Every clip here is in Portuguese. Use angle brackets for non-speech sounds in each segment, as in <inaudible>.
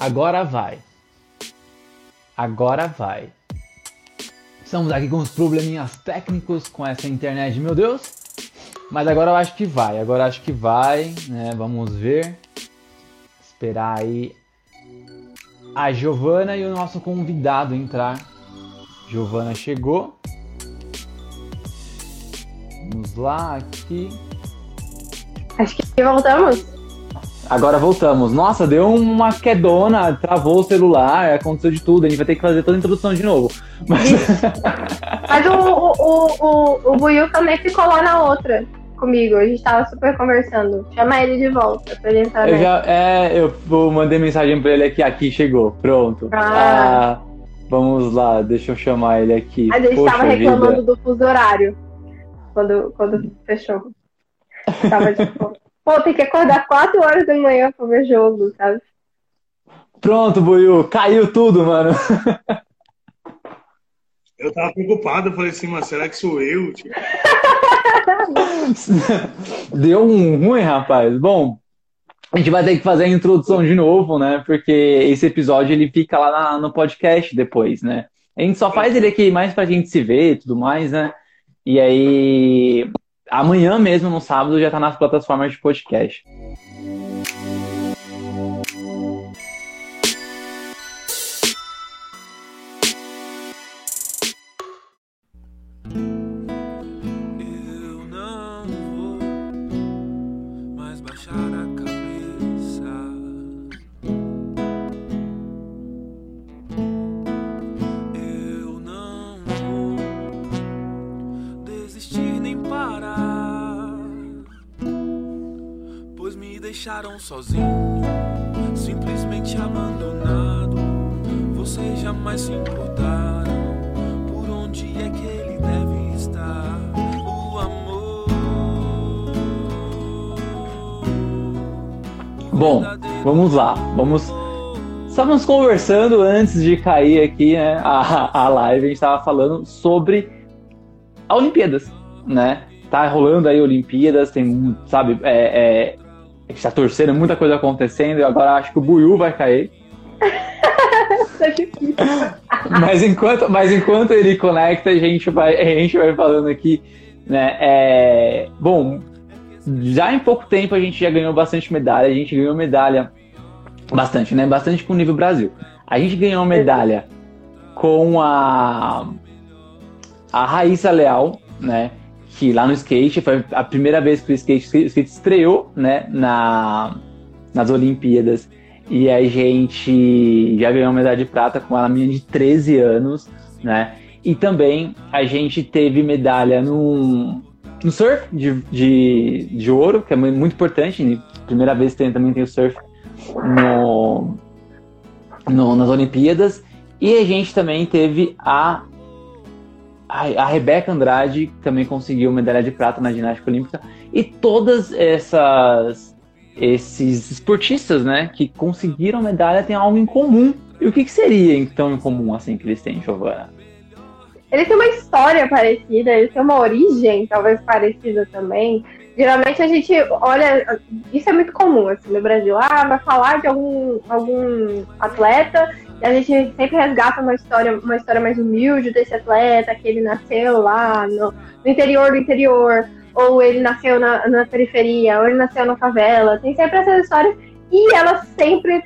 Agora vai. Agora vai. Estamos aqui com os probleminhas técnicos com essa internet, meu Deus. Mas agora eu acho que vai. Agora acho que vai, né? Vamos ver. Esperar aí a Giovana e o nosso convidado entrar. Giovana chegou. Vamos lá aqui. Acho que voltamos. Agora voltamos. Nossa, deu uma quedona, travou o celular, aconteceu de tudo. A gente vai ter que fazer toda a introdução de novo. Mas, <laughs> Mas o, o, o, o, Buiu também ficou lá na outra comigo. A gente tava super conversando. Chama ele de volta pra gente entrar. Eu já, é, eu mandei mensagem pra ele aqui. Aqui chegou, pronto. Ah. ah vamos lá, deixa eu chamar ele aqui. A gente Poxa tava reclamando vida. do fuso horário quando, quando fechou. Tava tipo. <laughs> Pô, tem que acordar 4 horas da manhã pra ver jogo, sabe? Pronto, Buiu, caiu tudo, mano. Eu tava preocupado, eu falei assim, mas será que sou eu? Tipo... <laughs> Deu um ruim, rapaz. Bom, a gente vai ter que fazer a introdução de novo, né? Porque esse episódio ele fica lá na, no podcast depois, né? A gente só faz ele aqui mais pra gente se ver e tudo mais, né? E aí amanhã mesmo, no sábado, já está nas plataformas de podcast. Deixaram sozinho, simplesmente abandonado. Vocês jamais se importaram por onde é que ele deve estar. O amor. Bom, vamos lá, vamos. Estávamos conversando antes de cair aqui, né, a, a live, a gente estava falando sobre a Olimpíadas, né? Tá rolando aí Olimpíadas, tem, sabe, é, é a gente tá torcendo, muita coisa acontecendo, e agora acho que o Buiu vai cair. <laughs> Tá mas enquanto, mas enquanto ele conecta, a gente vai, a gente vai falando aqui, né? É, bom, já em pouco tempo a gente já ganhou bastante medalha, a gente ganhou medalha bastante, né? Bastante com o nível Brasil. A gente ganhou medalha com a a Raíssa Leal, né? Que lá no skate foi a primeira vez que o skate, o skate estreou, né, na, nas Olimpíadas. E a gente já ganhou medalha de prata com uma menina de 13 anos, né? E também a gente teve medalha no, no surf de, de, de ouro, que é muito importante. Né? Primeira vez que tem, também tem o surf no, no, nas Olimpíadas. E a gente também teve a a Rebeca Andrade também conseguiu medalha de prata na ginástica olímpica e todas essas esses esportistas, né, que conseguiram medalha têm algo em comum. E o que, que seria então em comum assim que eles têm, Giovana? Eles têm uma história parecida, eles têm uma origem talvez parecida também. Geralmente a gente olha, isso é muito comum assim no Brasil. Ah, vai falar de algum algum atleta a gente sempre resgata uma história, uma história mais humilde desse atleta, que ele nasceu lá no, no interior do interior, ou ele nasceu na, na, periferia, ou ele nasceu na favela. Tem sempre essas histórias e elas sempre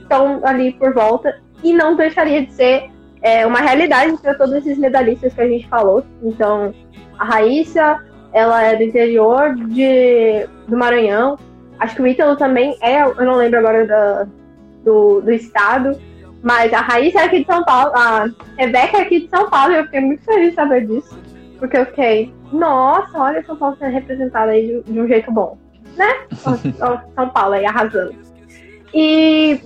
estão ali por volta e não deixaria de ser é, uma realidade para todos esses medalhistas que a gente falou. Então, a Raíssa, ela é do interior de, do Maranhão. Acho que o Ítalo também é, eu não lembro agora da, do, do estado. Mas a Raíssa é aqui de São Paulo, a Rebeca é aqui de São Paulo, e eu fiquei muito feliz de saber disso. Porque eu fiquei, nossa, olha São Paulo sendo representada aí de, de um jeito bom. Né? <laughs> São Paulo aí arrasando. E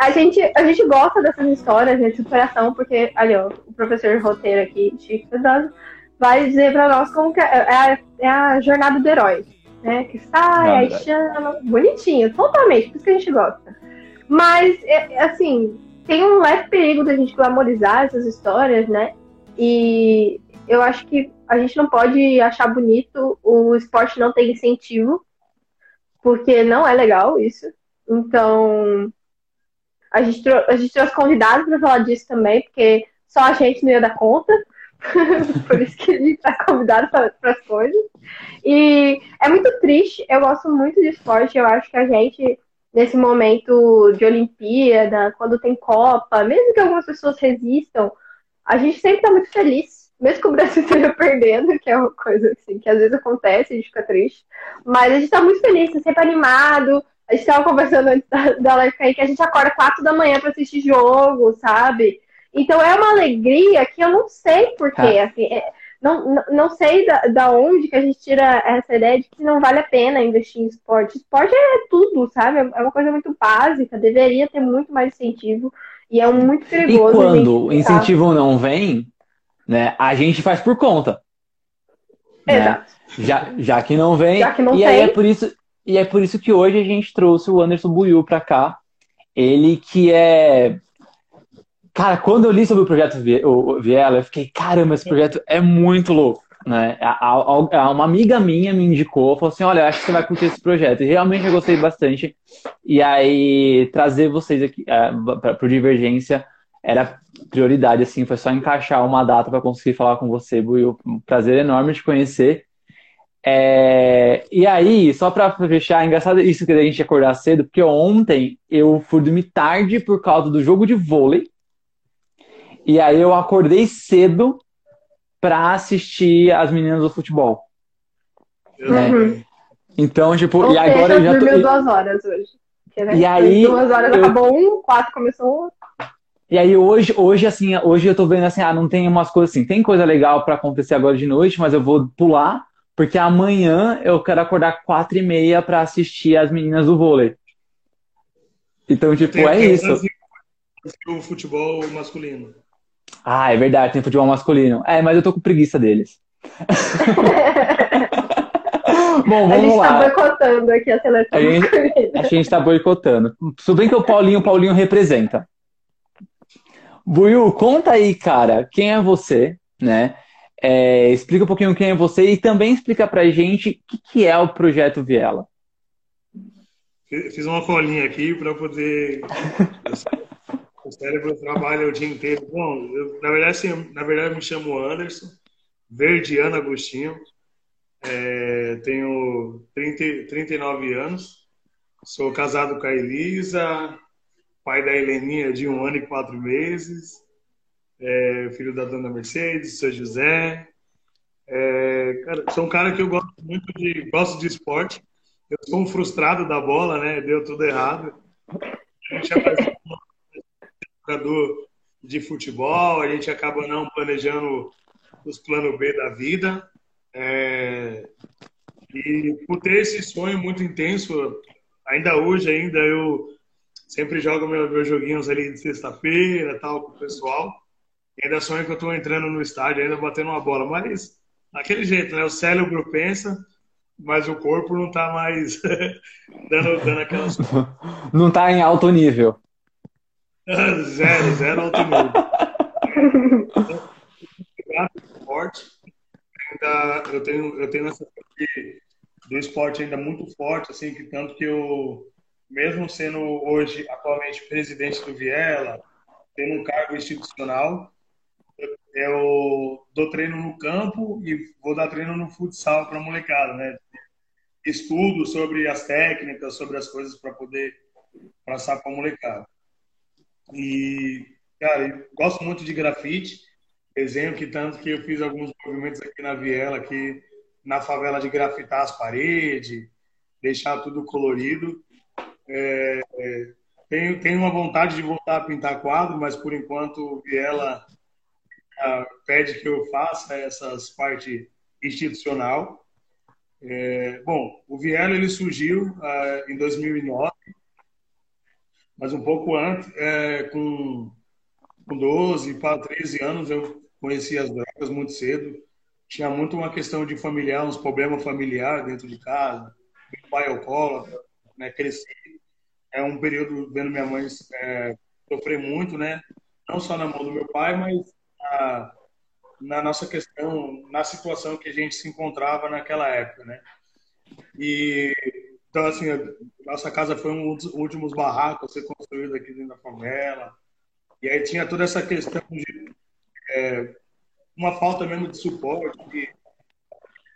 a gente, a gente gosta dessas histórias né, de superação, porque, ali, ó, o professor de roteiro aqui, Chico Pedroso, vai dizer pra nós como que é, é, a, é a jornada do herói, né? Que sai, aí chama, bonitinho, totalmente, por isso que a gente gosta. Mas, é, é, assim, tem um leve perigo da gente glamorizar essas histórias, né? E eu acho que a gente não pode achar bonito o esporte não ter incentivo, porque não é legal isso. Então, a gente, a gente trouxe convidados para falar disso também, porque só a gente não ia dar conta. <laughs> Por isso que a gente está convidado para as coisas. E é muito triste, eu gosto muito de esporte, eu acho que a gente, nesse momento de Olimpíada, quando tem Copa, mesmo que algumas pessoas resistam, a gente sempre está muito feliz. Mesmo que o Brasil <laughs> esteja perdendo, que é uma coisa assim, que às vezes acontece, a gente fica triste. Mas a gente está muito feliz, tá sempre animado, a gente estava conversando antes da, da live aí que a gente acorda quatro da manhã para assistir jogo, sabe? Então é uma alegria que eu não sei porquê. Ah. Assim, é, não, não, sei da, da onde que a gente tira essa ideia de que não vale a pena investir em esporte. Esporte é tudo, sabe? É uma coisa muito básica, deveria ter muito mais incentivo. E é muito perigoso. E quando o incentivo não vem, né, a gente faz por conta. Né? Exato. Né? Já, já que não vem. Que não e tem. aí é por isso. E é por isso que hoje a gente trouxe o Anderson Buiu para cá. Ele que é. Cara, quando eu li sobre o projeto Viela, eu fiquei, caramba, esse projeto é muito louco. Né? Uma amiga minha me indicou, falou assim: Olha, acho que você vai curtir esse projeto. E realmente eu gostei bastante. E aí, trazer vocês aqui é, para o Divergência era prioridade, assim, foi só encaixar uma data para conseguir falar com você, Buiu. Um prazer enorme te conhecer. É, e aí, só para fechar, é engraçado isso que a gente acordar cedo, porque ontem eu fui dormir tarde por causa do jogo de vôlei. E aí eu acordei cedo para assistir as meninas do futebol. Né? Uhum. Então, tipo, Ou e agora eu já tô. duas horas hoje. né? E aí. Duas horas eu... acabou um, quatro começou outro. E aí hoje, hoje assim, hoje eu tô vendo assim, ah, não tem umas coisas assim, tem coisa legal para acontecer agora de noite, mas eu vou pular porque amanhã eu quero acordar quatro e meia para assistir as meninas do vôlei. Então, tipo, tem, é isso. O futebol masculino. Ah, é verdade, tem futebol masculino. É, mas eu tô com preguiça deles. <laughs> Bom, vamos a gente tá lá. tá boicotando aqui a seleção a gente, a gente tá boicotando. Tudo bem que o Paulinho, o Paulinho representa. Buiu, conta aí, cara, quem é você, né? É, explica um pouquinho quem é você e também explica pra gente o que, que é o Projeto Viela. Fiz uma colinha aqui para poder. <laughs> o cérebro trabalha o dia inteiro. Bom, eu, na, verdade, assim, na verdade, eu me chamo Anderson, Verdiano Agostinho. É, tenho 30, 39 anos. Sou casado com a Elisa, pai da Heleninha de um ano e quatro meses é, filho da dona Mercedes, seu José. É, cara, sou um cara que eu gosto muito de gosto de esporte. Eu sou um frustrado da bola, né? Deu tudo errado. A gente <laughs> jogador de futebol, a gente acaba não planejando os planos B da vida. É, e por ter esse sonho muito intenso, ainda hoje ainda eu sempre jogo meus, meus joguinhos ali de sexta-feira, tal, com o pessoal ainda sonho que eu estou entrando no estádio, ainda batendo uma bola. Mas, daquele jeito, né? O cérebro pensa, mas o corpo não está mais <laughs> dando, dando aquelas. <laughs> Não está em alto nível. <laughs> zero, zero alto nível. forte. Ainda, eu tenho, eu tenho essa do esporte ainda muito forte, assim, que tanto que eu, mesmo sendo hoje atualmente presidente do Viela, tendo um cargo institucional, eu dou treino no campo e vou dar treino no futsal para molecada, né? Estudo sobre as técnicas, sobre as coisas para poder passar para molecada. E, cara, gosto muito de grafite, desenho que tanto que eu fiz alguns movimentos aqui na Viela, aqui na favela de grafitar as paredes, deixar tudo colorido. É, é, tenho, tenho uma vontade de voltar a pintar quadro, mas por enquanto Viela pede que eu faça essas parte institucional. É, bom, o Viela ele surgiu uh, em 2009. Mas um pouco antes, é, com, com 12 para 13 anos, eu conheci as drogas muito cedo. Tinha muito uma questão de familiar, uns problemas familiares dentro de casa. Meu pai alcoólatra, né? Cresci. É um período vendo minha mãe é, sofrer muito, né? Não só na mão do meu pai, mas na, na nossa questão, na situação que a gente se encontrava naquela época, né? E então, assim, nossa casa foi um dos últimos barracos a ser construído aqui dentro da favela. E aí tinha toda essa questão de é, uma falta mesmo de suporte, de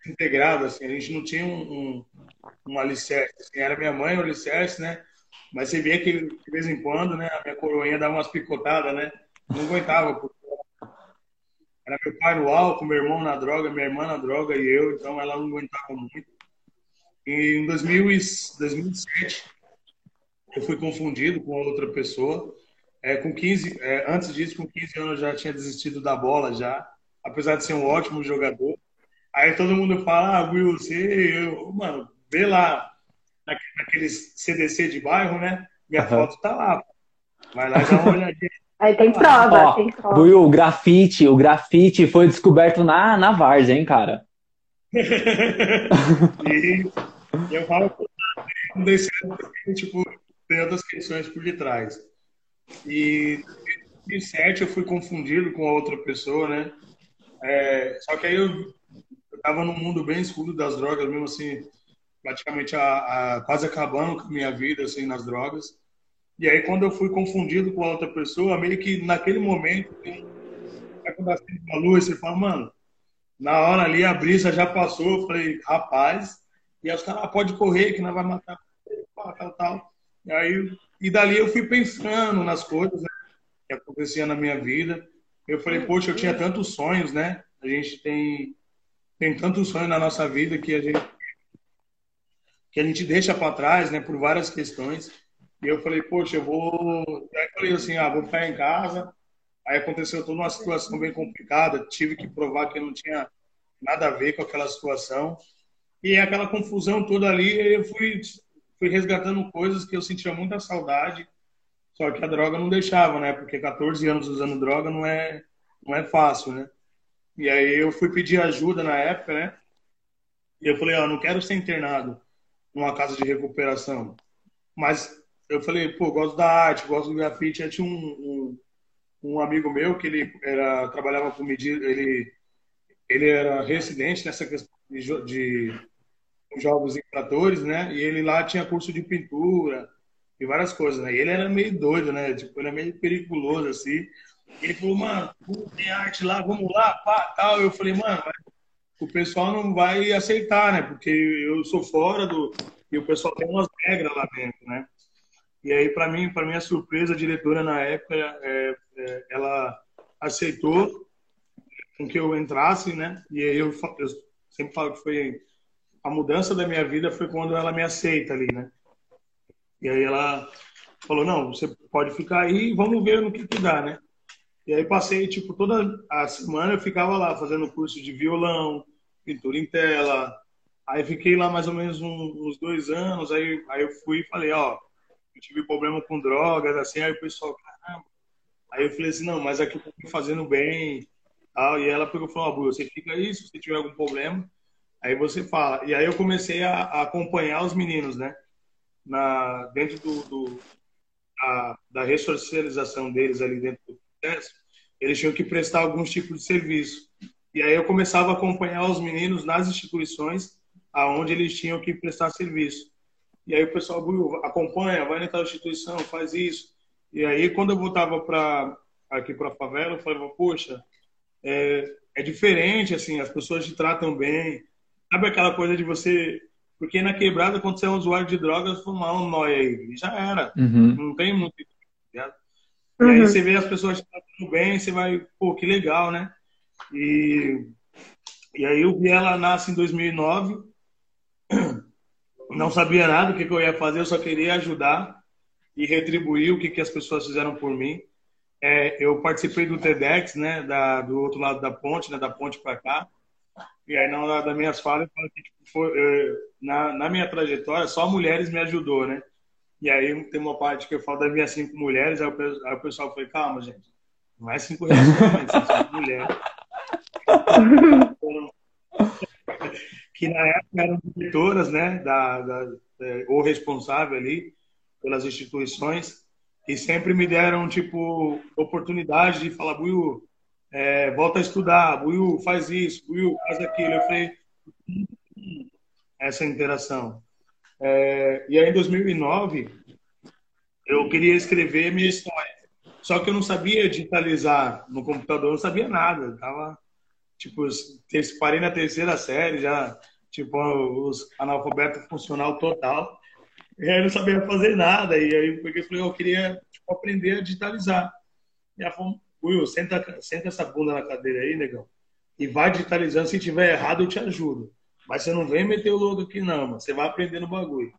integrado, assim, a gente não tinha um, um, um alicerce. Assim, era minha mãe o alicerce, né? Mas você via que de vez em quando, né, a minha coroinha dava umas picotadas, né? Não aguentava, porque era meu pai no álcool, meu irmão na droga, minha irmã na droga e eu, então ela não aguentava muito. E em 2007, eu fui confundido com outra pessoa. É, com 15, é, antes disso, com 15 anos, eu já tinha desistido da bola, já, apesar de ser um ótimo jogador. Aí todo mundo fala, ah, Will, você, eu, mano, vê lá, naqueles CDC de bairro, né? Minha uhum. foto tá lá. Vai lá e dá uma olhadinha. <laughs> Aí tem prova, Ó, tem prova. Will, o grafite, o grafite foi descoberto na, na hein, cara? <laughs> e eu falo não dei certo porque, tipo, tem outras questões por detrás. E em 2007 eu fui confundido com outra pessoa, né? É, só que aí eu, eu tava num mundo bem escuro das drogas, mesmo assim, praticamente a, a, quase acabando com a minha vida, assim, nas drogas. E aí quando eu fui confundido com outra pessoa, meio que naquele momento, quando acende luz, você fala, mano, na hora ali a brisa já passou, eu falei, rapaz, e aí os caras, ah, pode correr, que não vai matar, tal, tal. E aí, e dali eu fui pensando nas coisas né, que aconteciam na minha vida. Eu falei, poxa, eu tinha tantos sonhos, né? A gente tem, tem tantos sonhos na nossa vida que a gente que a gente deixa para trás, né, por várias questões. E eu falei, poxa, eu vou. Aí eu falei assim, ah, vou ficar em casa. Aí aconteceu toda uma situação bem complicada. Tive que provar que eu não tinha nada a ver com aquela situação. E aquela confusão toda ali, eu fui, fui resgatando coisas que eu sentia muita saudade, só que a droga não deixava, né? Porque 14 anos usando droga não é, não é fácil, né? E aí eu fui pedir ajuda na época, né? E eu falei, ó, oh, não quero ser internado numa casa de recuperação. Mas eu falei, pô, gosto da arte, gosto do grafite. Aí tinha um, um, um amigo meu que ele era, trabalhava com medida, ele, ele era residente nessa questão de, de jogos infratores, né? E ele lá tinha curso de pintura e várias coisas, né? E ele era meio doido, né? Tipo, era meio perigoso, assim. E ele falou, mano, tem arte lá, vamos lá, pá, tal. Eu falei, mano, o pessoal não vai aceitar, né? Porque eu sou fora do... E o pessoal tem umas regras lá dentro, né? E aí, para mim, para minha surpresa, a diretora na época, é, é, ela aceitou com que eu entrasse, né? E aí eu, eu sempre falo que foi a mudança da minha vida foi quando ela me aceita ali, né? E aí ela falou, não, você pode ficar aí, vamos ver no que que dá, né? E aí passei, tipo, toda a semana eu ficava lá fazendo curso de violão, pintura em tela. Aí fiquei lá mais ou menos um, uns dois anos, aí, aí eu fui e falei, ó, eu tive problema com drogas, assim, aí o pessoal, caramba. Aí eu falei assim, não, mas aqui eu tô fazendo bem, tal. E ela pegou e falou, ó, você fica aí, se você tiver algum problema, Aí você fala. E aí eu comecei a, a acompanhar os meninos, né? Na, dentro do, do a, da ressocialização deles ali dentro do processo, eles tinham que prestar alguns tipos de serviço. E aí eu começava a acompanhar os meninos nas instituições aonde eles tinham que prestar serviço. E aí o pessoal acompanha, vai naquela instituição, faz isso. E aí quando eu voltava para aqui para a favela, eu falava, poxa, é, é diferente, assim, as pessoas te tratam bem, Sabe aquela coisa de você. Porque na quebrada, quando você é um usuário de drogas, fumar um nóia aí. Já era. Uhum. Não tem muito. Tá e aí uhum. você vê as pessoas tratando bem, você vai, pô, que legal, né? E, e aí eu vi ela nasce em 2009. Não sabia nada do que, que eu ia fazer, eu só queria ajudar e retribuir o que, que as pessoas fizeram por mim. É, eu participei do TEDx, né, da, do outro lado da ponte, né, da ponte para cá. E aí, na hora das minhas falas, eu falo que tipo, foi, eu, na, na minha trajetória, só mulheres me ajudou, né? E aí tem uma parte que eu falo das minhas cinco mulheres, aí o, aí o pessoal foi, calma, gente, não é cinco relacionamentos, são cinco mulheres. <laughs> que na época eram diretoras, né, da, da, ou responsável ali pelas instituições, e sempre me deram, tipo, oportunidade de falar, Buiu, é, volta a estudar, Buiu, faz isso, Buiu, faz aquilo. Eu falei, essa interação. É, e aí, em 2009, eu queria escrever minha história. Só que eu não sabia digitalizar no computador, não sabia nada. Eu tava, tipo, parei na terceira série, já, tipo, os analfabeto funcional total. E aí eu não sabia fazer nada. E aí porque eu falei, eu queria tipo, aprender a digitalizar. E falou, Will, senta, senta essa bunda na cadeira aí, negão. E vai digitalizando. Se tiver errado, eu te ajudo. Mas você não vem meter o logo aqui, não, mano. Você vai aprendendo o bagulho.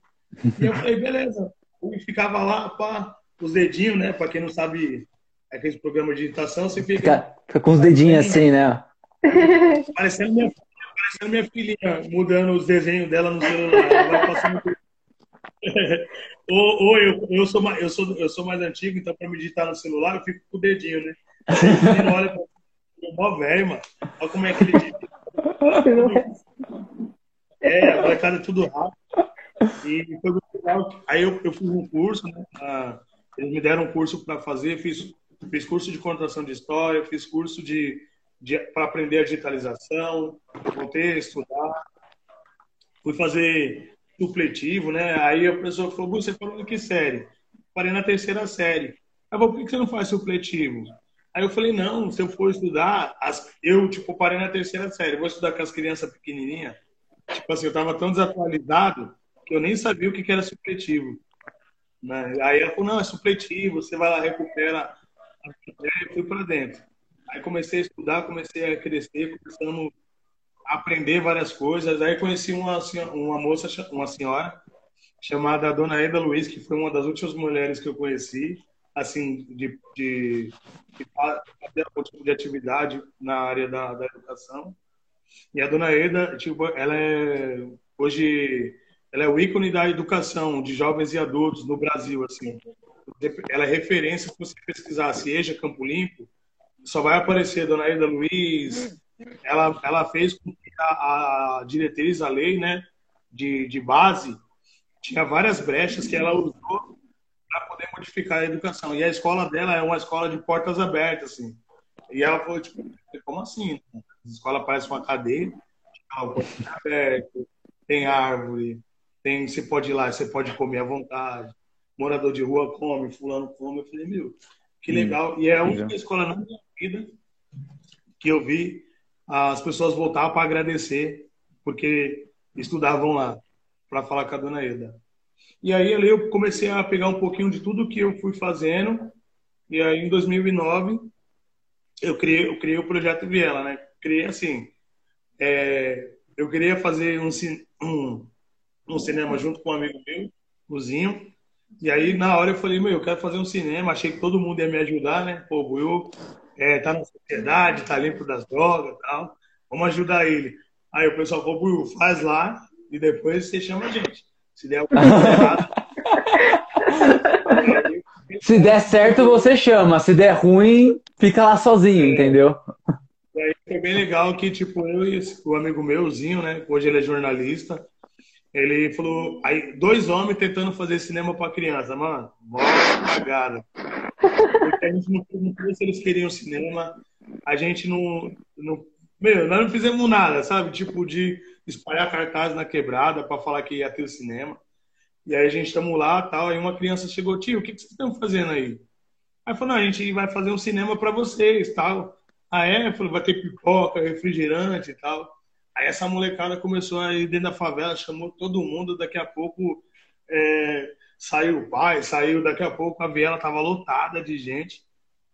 E eu falei, beleza. E ficava lá, pá, os dedinhos, né? Pra quem não sabe, aqueles programas de digitação, você fica. Fica, fica com os dedinhos assim, né? <laughs> Parecendo minha, parecendo minha filhinha, mudando os desenhos dela no celular. vai passando ou, <laughs> ou eu, eu, sou mais, eu, sou, eu sou mais antigo, então para me digitar no celular eu fico com o dedinho, né? Olha pra mó velho, mano. Olha como é que ele. <laughs> É, a molecada é tudo rápido. E foi muito legal. Aí eu, eu fiz um curso, né? Ah, eles me deram um curso para fazer, fiz, fiz curso de contação de história, fiz curso de, de para aprender a digitalização, voltei a estudar. Fui fazer supletivo, né? Aí a pessoa falou, você falou que série? Parei na terceira série. Aí por que você não faz supletivo? Aí eu falei, não, se eu for estudar, as... eu, tipo, parei na terceira série, vou estudar com as crianças pequenininhas. Tipo assim, eu tava tão desatualizado que eu nem sabia o que era supletivo. Né? Aí ela falou, não, é supletivo, você vai lá, recupera. Aí eu fui para dentro. Aí comecei a estudar, comecei a crescer, começando aprender várias coisas. Aí conheci uma, uma moça, uma senhora, chamada Dona Eda Luiz, que foi uma das últimas mulheres que eu conheci, assim, de, de, de fazer algum tipo de atividade na área da, da educação. E a Dona Eda, tipo, ela é, hoje, ela é o ícone da educação de jovens e adultos no Brasil, assim. Ela é referência, se você pesquisar Cieja Campo Limpo, só vai aparecer a Dona Eda Luiz, ela, ela fez com que a, a diretriz, a lei né, de, de base, tinha várias brechas que ela usou modificar a educação. E a escola dela é uma escola de portas abertas, assim. E ela falou, tipo, como assim? A escola parece uma cadeia, aberto, tem árvore, tem, você pode ir lá, você pode comer à vontade. Morador de rua come, fulano come. Eu falei, meu, que hum, legal. E é a única escola na minha vida que eu vi as pessoas voltavam para agradecer, porque estudavam lá, para falar com a dona Eda. E aí ali eu comecei a pegar um pouquinho de tudo que eu fui fazendo, e aí em 2009 eu criei, eu criei o projeto Viela, né? Criei assim, é, eu queria fazer um, um, um cinema junto com um amigo meu, o Zinho, e aí, na hora, eu falei, meu, eu quero fazer um cinema. Achei que todo mundo ia me ajudar, né? Pô, o é, tá na sociedade, tá limpo das drogas tal. Vamos ajudar ele. Aí o pessoal falou, faz lá e depois você chama a gente. Se der alguma coisa errada. <laughs> Se der certo, você chama. Se der ruim, fica lá sozinho, entendeu? E aí foi bem legal que, tipo, eu e o amigo meuzinho, né? Hoje ele é jornalista. Ele falou, aí, dois homens tentando fazer cinema para criança, mano, mó cagada. Porque a gente não perguntou se eles queriam cinema, a gente não, não. Meu, nós não fizemos nada, sabe? Tipo, de espalhar cartaz na quebrada para falar que ia ter o cinema. E aí a gente estamos lá tal, aí uma criança chegou, tio, o que, que vocês estão fazendo aí? Aí falou, não, a gente vai fazer um cinema para vocês, tal. Ah, é? Falou, vai ter pipoca, refrigerante e tal. Aí essa molecada começou a ir dentro da favela, chamou todo mundo, daqui a pouco é, saiu o pai, saiu, daqui a pouco a viela tava lotada de gente.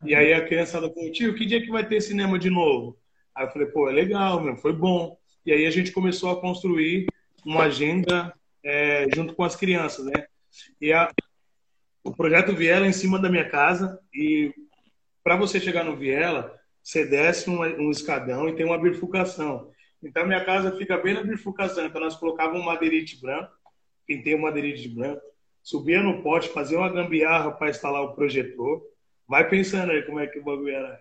E aí a criançada falou, tio, que dia que vai ter cinema de novo? Aí eu falei, pô, é legal, meu, foi bom. E aí a gente começou a construir uma agenda é, junto com as crianças, né? E a, o projeto Viela em cima da minha casa e para você chegar no Viela, você desce um, um escadão e tem uma bifurcação. Então, minha casa fica bem na bifurcação. Então, nós colocávamos um madeirite branco, pintei um madeirite branco, subia no pote, fazia uma gambiarra para instalar o projetor. Vai pensando aí como é que o bagulho era.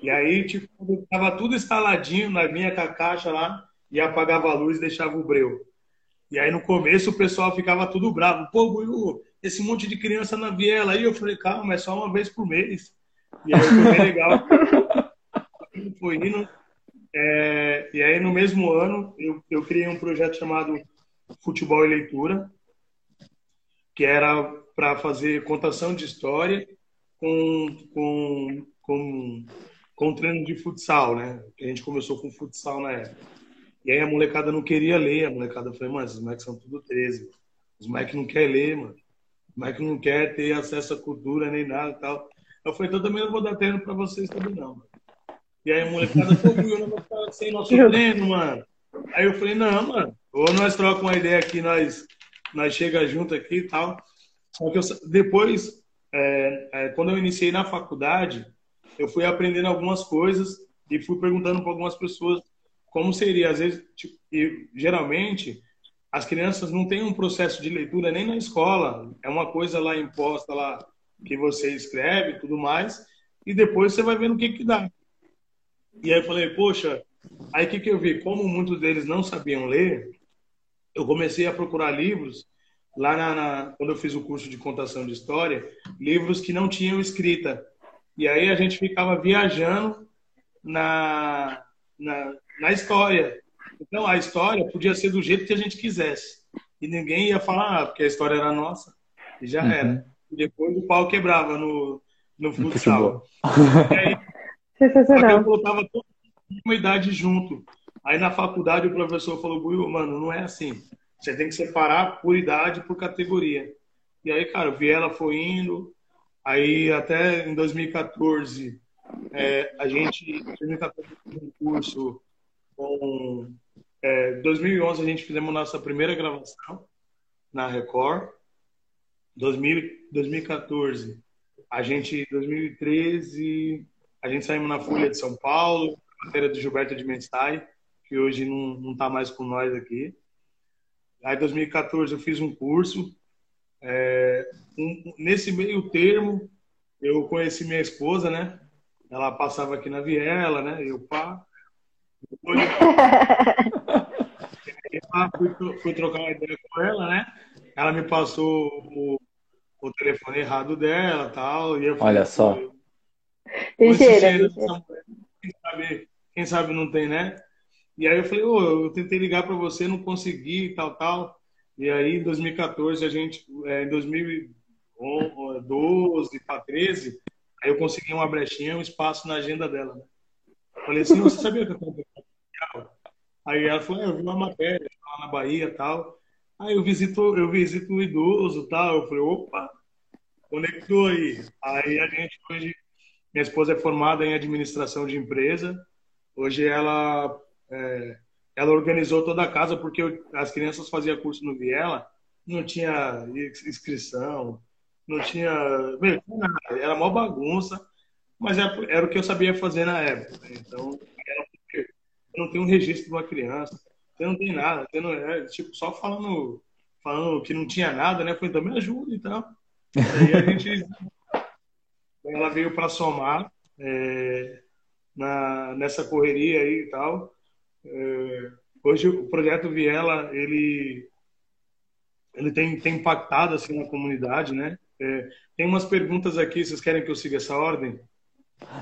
E aí, tipo, tava tudo instaladinho, na vinha com a caixa lá, e apagava a luz e deixava o breu. E aí no começo o pessoal ficava tudo bravo. Pô, Buiu, esse monte de criança na viela aí. Eu falei, calma, é só uma vez por mês. E aí foi bem legal. <laughs> foi indo. É, e aí no mesmo ano eu, eu criei um projeto chamado Futebol e Leitura, que era para fazer contação de história com, com, com, com treino de futsal, né? A gente começou com futsal na época. E aí a molecada não queria ler, a molecada falou, mas os moleques são tudo 13. Os moleques não querem ler, mano. Os moleques não querem ter acesso à cultura nem nada e tal. Eu falei, então também não vou dar treino pra vocês também não, mano. E aí a molecada, pô, eu não vou ficar sem nosso treino, mano. Aí eu falei, não, mano, ou nós trocamos uma ideia aqui, nós, nós chega junto aqui e tal. Só que eu, depois, é, é, quando eu iniciei na faculdade, eu fui aprendendo algumas coisas e fui perguntando para algumas pessoas como seria, às vezes, tipo, e, geralmente, as crianças não têm um processo de leitura nem na escola, é uma coisa lá imposta lá que você escreve e tudo mais, e depois você vai vendo o que que dá. E aí eu falei, poxa, aí o que que eu vi? Como muitos deles não sabiam ler, eu comecei a procurar livros lá na, na, quando eu fiz o curso de contação de história, livros que não tinham escrita. E aí a gente ficava viajando na, na, na história. Então, a história podia ser do jeito que a gente quisesse. E ninguém ia falar, ah, porque a história era nossa. E já uhum. era. E depois o pau quebrava no, no futsal. e aí, Sensacional. eu colocava toda a comunidade junto. Aí na faculdade o professor falou, Buiu, mano, não é assim. Você tem que separar por idade, por categoria. E aí, cara, o Viela foi indo. Aí até em 2014, é, a gente, em 2014, um curso com. É, 2011 a gente fizemos nossa primeira gravação na Record. 2000, 2014 a gente 2013 a gente saímos na Folha de São Paulo, matéria do Gilberto de Mensai, que hoje não, não tá mais com nós aqui. Aí 2014 eu fiz um curso. É, um, nesse meio termo eu conheci minha esposa, né? Ela passava aqui na Viela, né? Eu pá. Depois, fui, fui, trocar uma ideia com ela, né? Ela me passou o, o telefone errado dela tal. E eu Olha só. Ligeira. Quem sabe, quem sabe não tem, né? E aí eu falei, oh, eu tentei ligar para você, não consegui, tal, tal. E aí em 2014, a gente, é, em 2012 para 13, aí eu consegui uma brechinha, um espaço na agenda dela, né? Falei assim, você sabia que eu tenho Aí ela falou, eu vi uma matéria lá na Bahia e tal. Aí eu visito, eu visito o idoso e tal. Eu falei, opa, conectou aí. Aí a gente hoje, minha esposa é formada em administração de empresa. Hoje ela é, ela organizou toda a casa porque eu, as crianças faziam curso no Viela, não tinha inscrição, não tinha, tinha nada, era uma bagunça mas era, era o que eu sabia fazer na época. Então, era, não tem um registro de uma criança, você não tem nada, você não é, tipo, só falando, falando que não tinha nada, né? Foi, então me ajuda e tal. Aí a gente, ela veio para somar é, na, nessa correria aí e tal. É, hoje o projeto Viela, ele, ele tem, tem impactado assim na comunidade, né? É, tem umas perguntas aqui, vocês querem que eu siga essa ordem?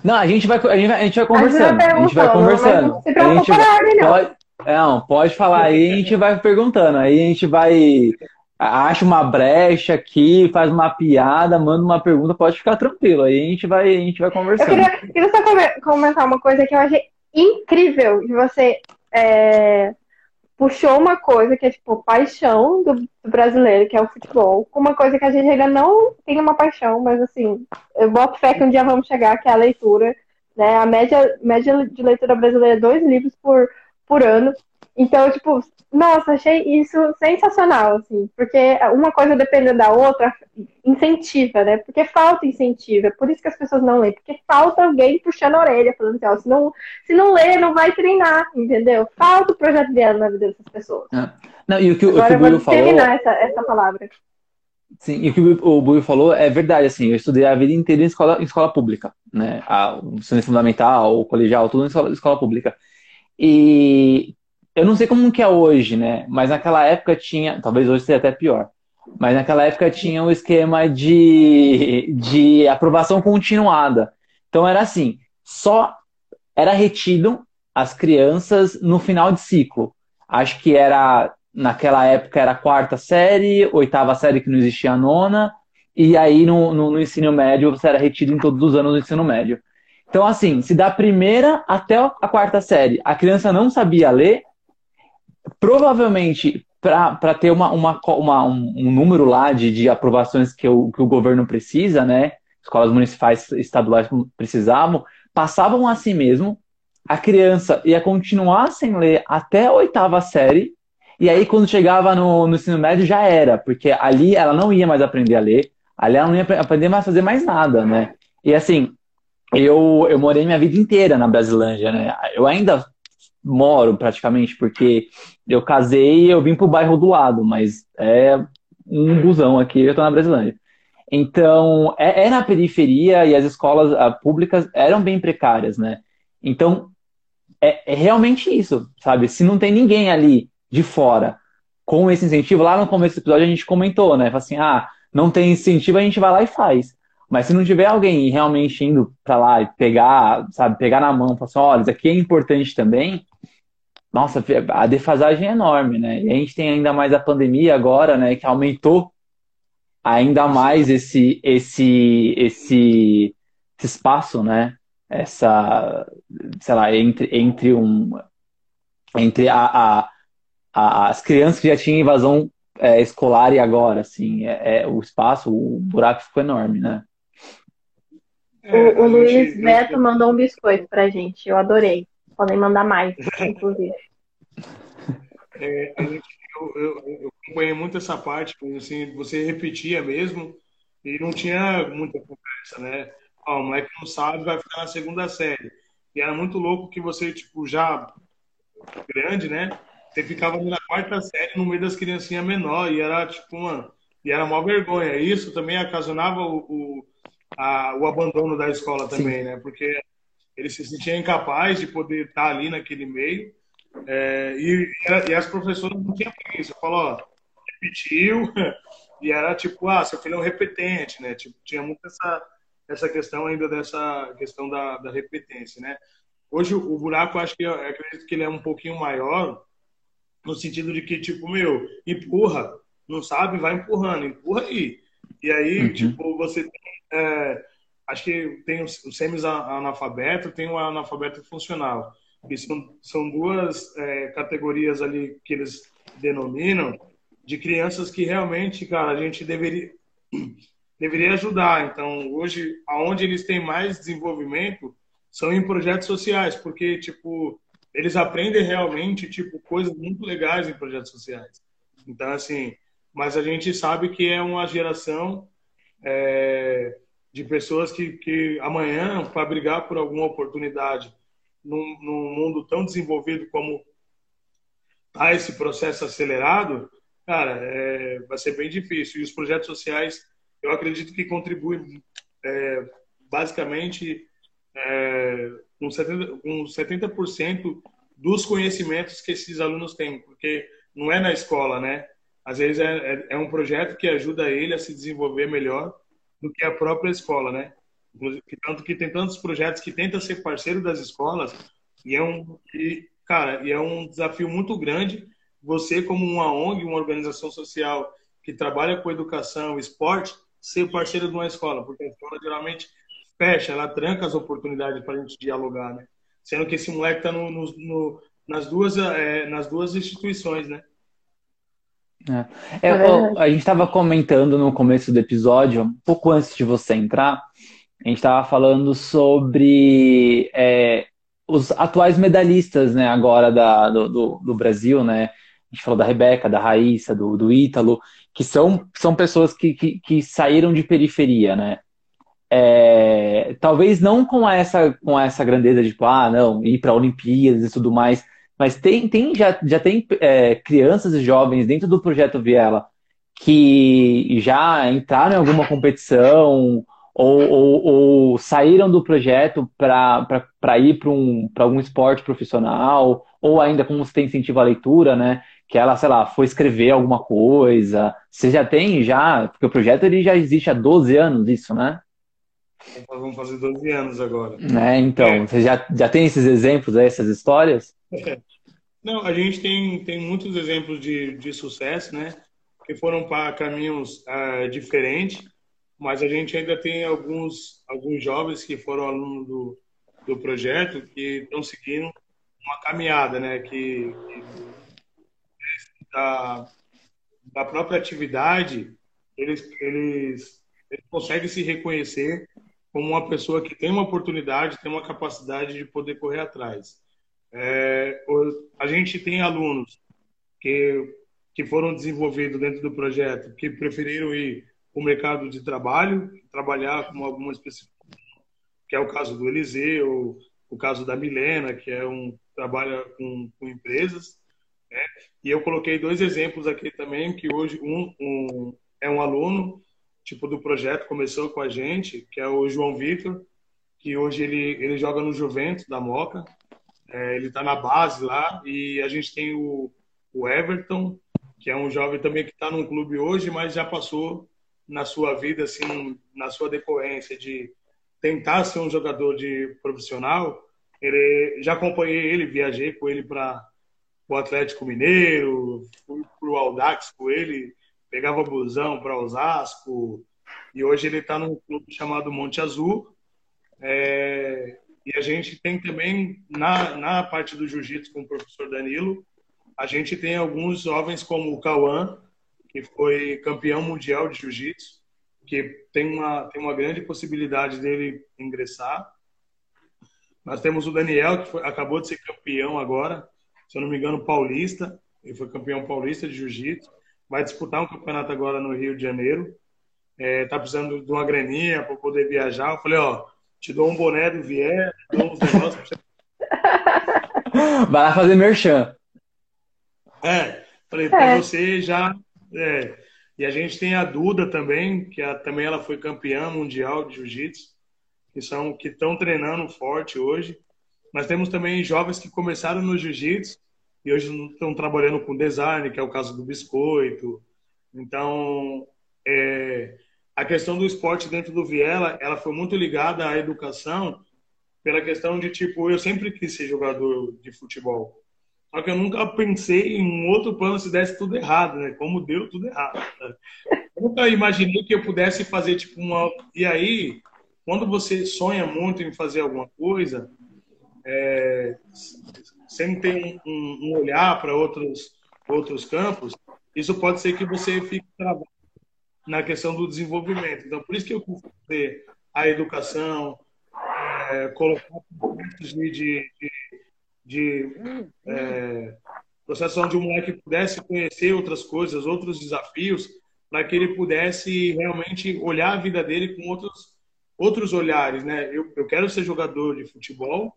Não, a gente vai, a gente vai, a gente vai conversando. A gente vai conversando. A gente vai, pode, não, pode falar aí, a gente vai perguntando. Aí a gente vai. Acha uma brecha aqui, faz uma piada, manda uma pergunta, pode ficar tranquilo. Aí a gente vai, a gente vai conversando. Eu queria, queria só comentar uma coisa que eu achei incrível de você é, puxou uma coisa que é tipo paixão do, do, brasileiro, que é o futebol, com uma coisa que a gente ainda não tem uma paixão, mas assim, eu boto fé que um dia vamos chegar, que é a leitura. Né? A média, média de leitura brasileira é dois livros por, por ano. Então, tipo, nossa, achei isso sensacional, assim, porque uma coisa dependendo da outra incentiva, né? Porque falta incentivo, é por isso que as pessoas não leem, porque falta alguém puxando a orelha, falando assim, ó, se não, se não lê, não vai treinar, entendeu? Falta o projeto dela na vida dessas pessoas. Ah. Não, e o que, Agora o que o Buio falou... terminar essa, essa palavra. Sim, e o que o Bui falou é verdade, assim, eu estudei a vida inteira em escola, em escola pública, né? A, o ensino fundamental, o colegial, tudo em escola, escola pública. E eu não sei como que é hoje, né? Mas naquela época tinha, talvez hoje seja até pior, mas naquela época tinha o um esquema de, de aprovação continuada. Então era assim, só era retido as crianças no final de ciclo. Acho que era naquela época era a quarta série, oitava série que não existia a nona, e aí no, no, no, ensino médio você era retido em todos os anos do ensino médio. Então, assim, se da primeira até a quarta série a criança não sabia ler, provavelmente para ter uma, uma, uma um, número lá de, de aprovações que o, que o governo precisa, né? Escolas municipais estaduais precisavam, passavam assim mesmo. A criança ia continuar sem ler até a oitava série, e aí, quando chegava no, no ensino médio, já era, porque ali ela não ia mais aprender a ler, ali ela não ia aprender mais a fazer mais nada, né? E assim, eu, eu morei minha vida inteira na Brasilândia, né? Eu ainda moro praticamente, porque eu casei e eu vim pro bairro do lado, mas é um busão aqui, eu tô na Brasilândia. Então, é, é na periferia e as escolas uh, públicas eram bem precárias, né? Então, é, é realmente isso, sabe? Se não tem ninguém ali de fora com esse incentivo, lá no começo do episódio a gente comentou, né? Fala assim, ah, não tem incentivo, a gente vai lá e faz. Mas se não tiver alguém realmente indo para lá e pegar, sabe, pegar na mão, falar assim, olha, isso aqui é importante também, nossa, a defasagem é enorme, né? E a gente tem ainda mais a pandemia agora, né, que aumentou ainda mais esse esse esse, esse espaço, né? Essa, sei lá, entre entre um entre a, a as crianças que já tinham invasão é, escolar e agora, assim, é, é, o espaço, o buraco ficou enorme, né? O, o é, Luiz gente... Beto mandou um biscoito pra gente, eu adorei. Podem mandar mais, inclusive. <laughs> É, eu, eu, eu, acompanhei muito essa parte, assim, você repetia mesmo e não tinha muita conversa, né? Ó, o moleque não sabe, vai ficar na segunda série. E era muito louco que você, tipo, já grande, né? Você ficava na quarta série no meio das criancinhas menor e era tipo, mano, e era uma vergonha. Isso também ocasionava o, o, a, o abandono da escola também, Sim. né? Porque ele se sentia incapaz de poder estar ali naquele meio. É, e, e, as professoras não tinham isso. Falou, ó, repetiu, <laughs> e era tipo, ah, seu filho é um repetente, né? Tipo, tinha muito essa, essa questão ainda dessa questão da, da repetência, né? Hoje o buraco, acho que eu acredito que ele é um pouquinho maior, no sentido de que, tipo, meu, empurra, não sabe, vai empurrando, empurra aí. E aí, uhum. tipo, você tem, é, acho que tem o semi-analfabeto, tem o analfabeto funcional. E são, são duas é, categorias ali que eles denominam de crianças que realmente, cara, a gente deveria, <clears throat> deveria ajudar. Então, hoje, aonde eles têm mais desenvolvimento são em projetos sociais, porque, tipo, eles aprendem realmente tipo coisas muito legais em projetos sociais. Então assim, mas a gente sabe que é uma geração é, de pessoas que, que amanhã para brigar por alguma oportunidade num, num mundo tão desenvolvido como tá esse processo acelerado, cara, é, vai ser bem difícil. E os projetos sociais, eu acredito que contribuem é, basicamente é, com 70%, com 70% dos conhecimentos que esses alunos têm, porque não é na escola, né? Às vezes é, é, é um projeto que ajuda ele a se desenvolver melhor do que a própria escola, né? Tanto que tem tantos projetos que tentam ser parceiro das escolas e é um, e, cara, e é um desafio muito grande você como uma ONG, uma organização social que trabalha com educação, esporte, ser parceiro de uma escola, porque a escola geralmente fecha, ela tranca as oportunidades para a gente dialogar, né? Sendo que esse moleque está no, no, no, nas, duas, é, nas duas instituições, né? É. É, a gente estava comentando no começo do episódio, um pouco antes de você entrar, a gente estava falando sobre é, os atuais medalhistas, né, agora da, do, do, do, Brasil, né? A gente falou da Rebeca, da Raíssa, do, do Ítalo, que são, são pessoas que, que, que saíram de periferia, né? é, talvez não com essa com essa grandeza de tipo, ah, não, ir para Olimpíadas e tudo mais, mas tem, tem já, já tem é, crianças e jovens dentro do projeto Viela que já entraram em alguma competição ou, ou, ou saíram do projeto para ir para um, algum esporte profissional, ou ainda como você tem incentivo à leitura, né? Que ela, sei lá, foi escrever alguma coisa. Você já tem, já, porque o projeto ele já existe há 12 anos, isso, né? Vamos fazer 12 anos agora. É, então, é. você já, já tem esses exemplos, essas histórias? Não, a gente tem, tem muitos exemplos de, de sucesso, né? Que foram para caminhos uh, diferentes mas a gente ainda tem alguns, alguns jovens que foram alunos do, do projeto que estão seguindo uma caminhada, né? Que, que da, da própria atividade, eles, eles, eles conseguem se reconhecer como uma pessoa que tem uma oportunidade, tem uma capacidade de poder correr atrás. É, a gente tem alunos que, que foram desenvolvidos dentro do projeto, que preferiram ir o mercado de trabalho, trabalhar com alguma especificidade, que é o caso do Eliseu, o caso da Milena, que é um trabalha com, com empresas. Né? E eu coloquei dois exemplos aqui também, que hoje um, um, é um aluno tipo do projeto começou com a gente, que é o João Vitor, que hoje ele ele joga no Juventus da Moca. É, ele está na base lá e a gente tem o, o Everton, que é um jovem também que está num clube hoje, mas já passou na sua vida, assim, na sua decorrência de tentar ser um jogador de profissional, ele, já acompanhei ele, viajei com ele para o Atlético Mineiro, fui para o Audax com ele, pegava busão para Osasco, e hoje ele está num clube chamado Monte Azul. É, e a gente tem também, na, na parte do jiu-jitsu com o professor Danilo, a gente tem alguns jovens como o Cauã, que foi campeão mundial de jiu-jitsu, que tem uma, tem uma grande possibilidade dele ingressar. Nós temos o Daniel, que foi, acabou de ser campeão agora, se eu não me engano, paulista. Ele foi campeão paulista de jiu-jitsu. Vai disputar um campeonato agora no Rio de Janeiro. É, tá precisando de uma graninha para poder viajar. Eu falei, ó, te dou um boné do Vier, dou uns negócios pra você. <laughs> Vai lá fazer merchan. É, falei, para é. você já é. E a gente tem a Duda também, que a, também ela foi campeã mundial de jiu-jitsu, que são que estão treinando forte hoje. Nós temos também jovens que começaram no jiu-jitsu e hoje estão trabalhando com design, que é o caso do biscoito. Então, é, a questão do esporte dentro do Viela, ela foi muito ligada à educação pela questão de tipo, eu sempre quis ser jogador de futebol. Só que eu nunca pensei em um outro plano se desse tudo errado, né? Como deu tudo errado. Eu nunca imaginei que eu pudesse fazer tipo uma. E aí, quando você sonha muito em fazer alguma coisa, é... sem ter um, um olhar para outros outros campos, isso pode ser que você fique travado na questão do desenvolvimento. Então, por isso que eu fazer a educação, é, colocar de, de, de de é, processo onde o moleque pudesse conhecer outras coisas, outros desafios, para que ele pudesse realmente olhar a vida dele com outros outros olhares, né? Eu, eu quero ser jogador de futebol,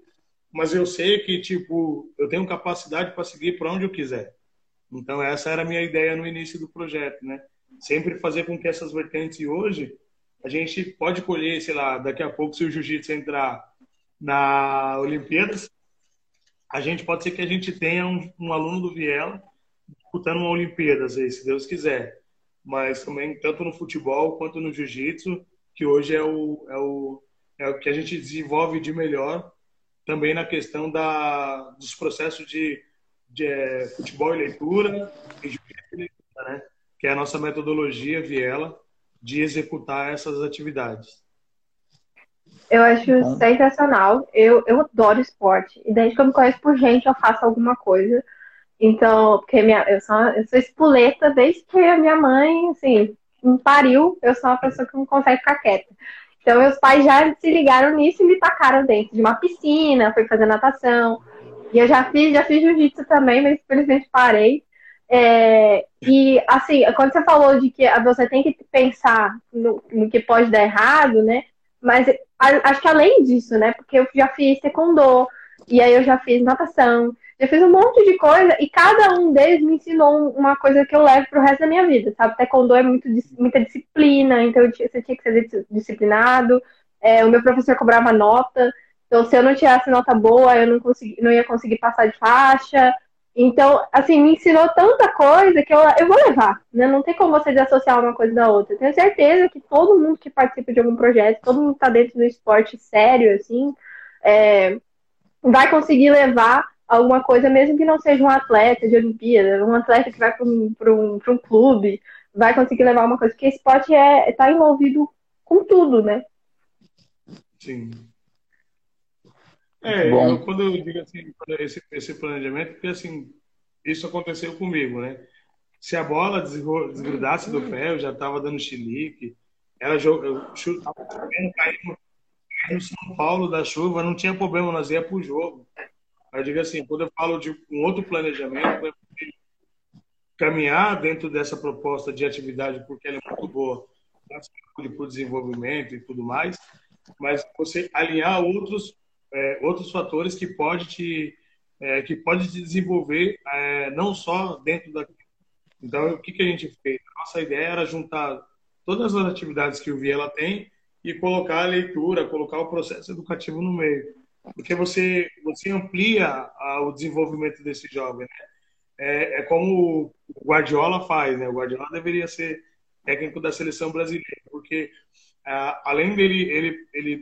mas eu sei que tipo eu tenho capacidade para seguir para onde eu quiser. Então essa era a minha ideia no início do projeto, né? Sempre fazer com que essas vertentes hoje a gente pode colher, sei lá, daqui a pouco se o jiu-jitsu entrar na Olimpíadas, a gente pode ser que a gente tenha um, um aluno do Viela disputando uma Olimpíadas aí, se Deus quiser. Mas também, tanto no futebol quanto no jiu-jitsu, que hoje é o, é, o, é o que a gente desenvolve de melhor, também na questão da, dos processos de, de é, futebol e leitura, e né? Que é a nossa metodologia Viela de executar essas atividades. Eu acho Bom. sensacional. Eu, eu adoro esporte. E desde que eu me conheço por gente, eu faço alguma coisa. Então, porque minha, eu, sou, eu sou espoleta desde que a minha mãe, assim, me pariu, eu sou uma pessoa que não consegue ficar quieta. Então, meus pais já se ligaram nisso e me tacaram dentro de uma piscina, fui fazer natação. E eu já fiz, já fiz jiu-jitsu também, mas infelizmente parei. É, e, assim, quando você falou de que você tem que pensar no, no que pode dar errado, né? Mas acho que além disso, né? Porque eu já fiz taekwondo, E aí eu já fiz natação, já fiz um monte de coisa e cada um deles me ensinou uma coisa que eu levo pro resto da minha vida, sabe? Taekwondo é muito, muita disciplina, então você tinha que ser disciplinado. É, o meu professor cobrava nota, então se eu não tirasse nota boa, eu não, consegui, não ia conseguir passar de faixa. Então, assim, me ensinou tanta coisa que eu, eu vou levar, né? Não tem como você desassociar uma coisa da outra. Tenho certeza que todo mundo que participa de algum projeto, todo mundo que está dentro do esporte sério, assim, é, vai conseguir levar alguma coisa, mesmo que não seja um atleta de Olimpíada, um atleta que vai para um, um, um clube, vai conseguir levar uma coisa, porque esporte é está envolvido com tudo, né? Sim. É, eu, quando eu digo assim, esse, esse planejamento, porque assim, isso aconteceu comigo, né? Se a bola desgrudasse do pé, eu já estava dando chilique, ela jogando, caindo, no São Paulo da chuva, não tinha problema, nós ia pro jogo. Eu digo assim, quando eu falo de um outro planejamento, é caminhar dentro dessa proposta de atividade, porque ela é muito boa para o desenvolvimento e tudo mais, mas você alinhar outros é, outros fatores que pode te é, que pode te desenvolver é, não só dentro da então o que que a gente fez? Nossa ideia era juntar todas as atividades que o Viela tem e colocar a leitura colocar o processo educativo no meio. Porque você você amplia a, o desenvolvimento desse jovem né? é, é, como o Guardiola faz né? O Guardiola deveria ser técnico da seleção brasileira porque além dele ele ele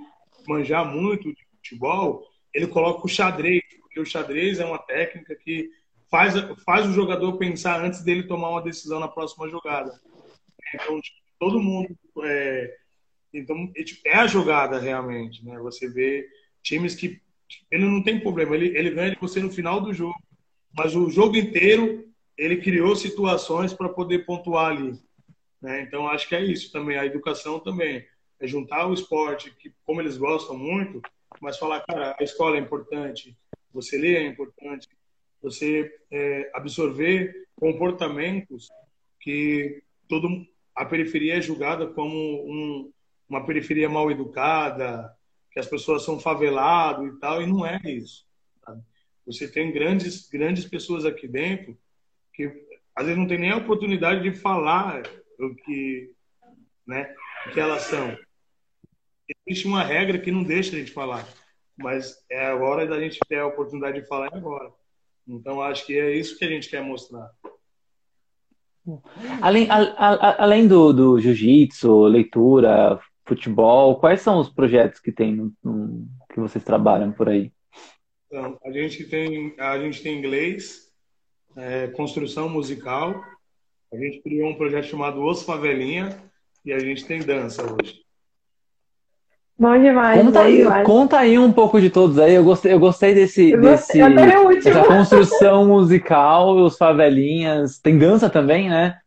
manjar muito de futebol, ele coloca o xadrez, porque o xadrez é uma técnica que faz, faz o jogador pensar antes dele tomar uma decisão na próxima jogada. Então, tipo, todo mundo. É, então, tipo, é a jogada realmente, né? Você vê times que. Ele não tem problema, ele, ele ganha de você no final do jogo. Mas o jogo inteiro, ele criou situações para poder pontuar ali. Né? Então, acho que é isso também. A educação também. É juntar o esporte, que como eles gostam muito, mas falar, cara, a escola é importante, você ler é importante, você é, absorver comportamentos que todo a periferia é julgada como um, uma periferia mal educada, que as pessoas são favelado e tal, e não é isso. Sabe? Você tem grandes grandes pessoas aqui dentro que às vezes não tem nem a oportunidade de falar o que, né, o que elas são existe uma regra que não deixa a gente falar, mas é a hora da gente ter a oportunidade de falar agora. Então, acho que é isso que a gente quer mostrar. Além, a, a, além do, do jiu-jitsu, leitura, futebol, quais são os projetos que tem no, no, que vocês trabalham por aí? Então, a gente tem a gente tem inglês, é, construção musical. A gente criou um projeto chamado Os Favelinha e a gente tem dança hoje. Bom demais. Conta, bom aí, demais. conta aí um pouco de todos aí. Eu gostei, eu gostei desse, Eu desse gostei, último. essa construção musical, os favelinhas. Tem dança também, né?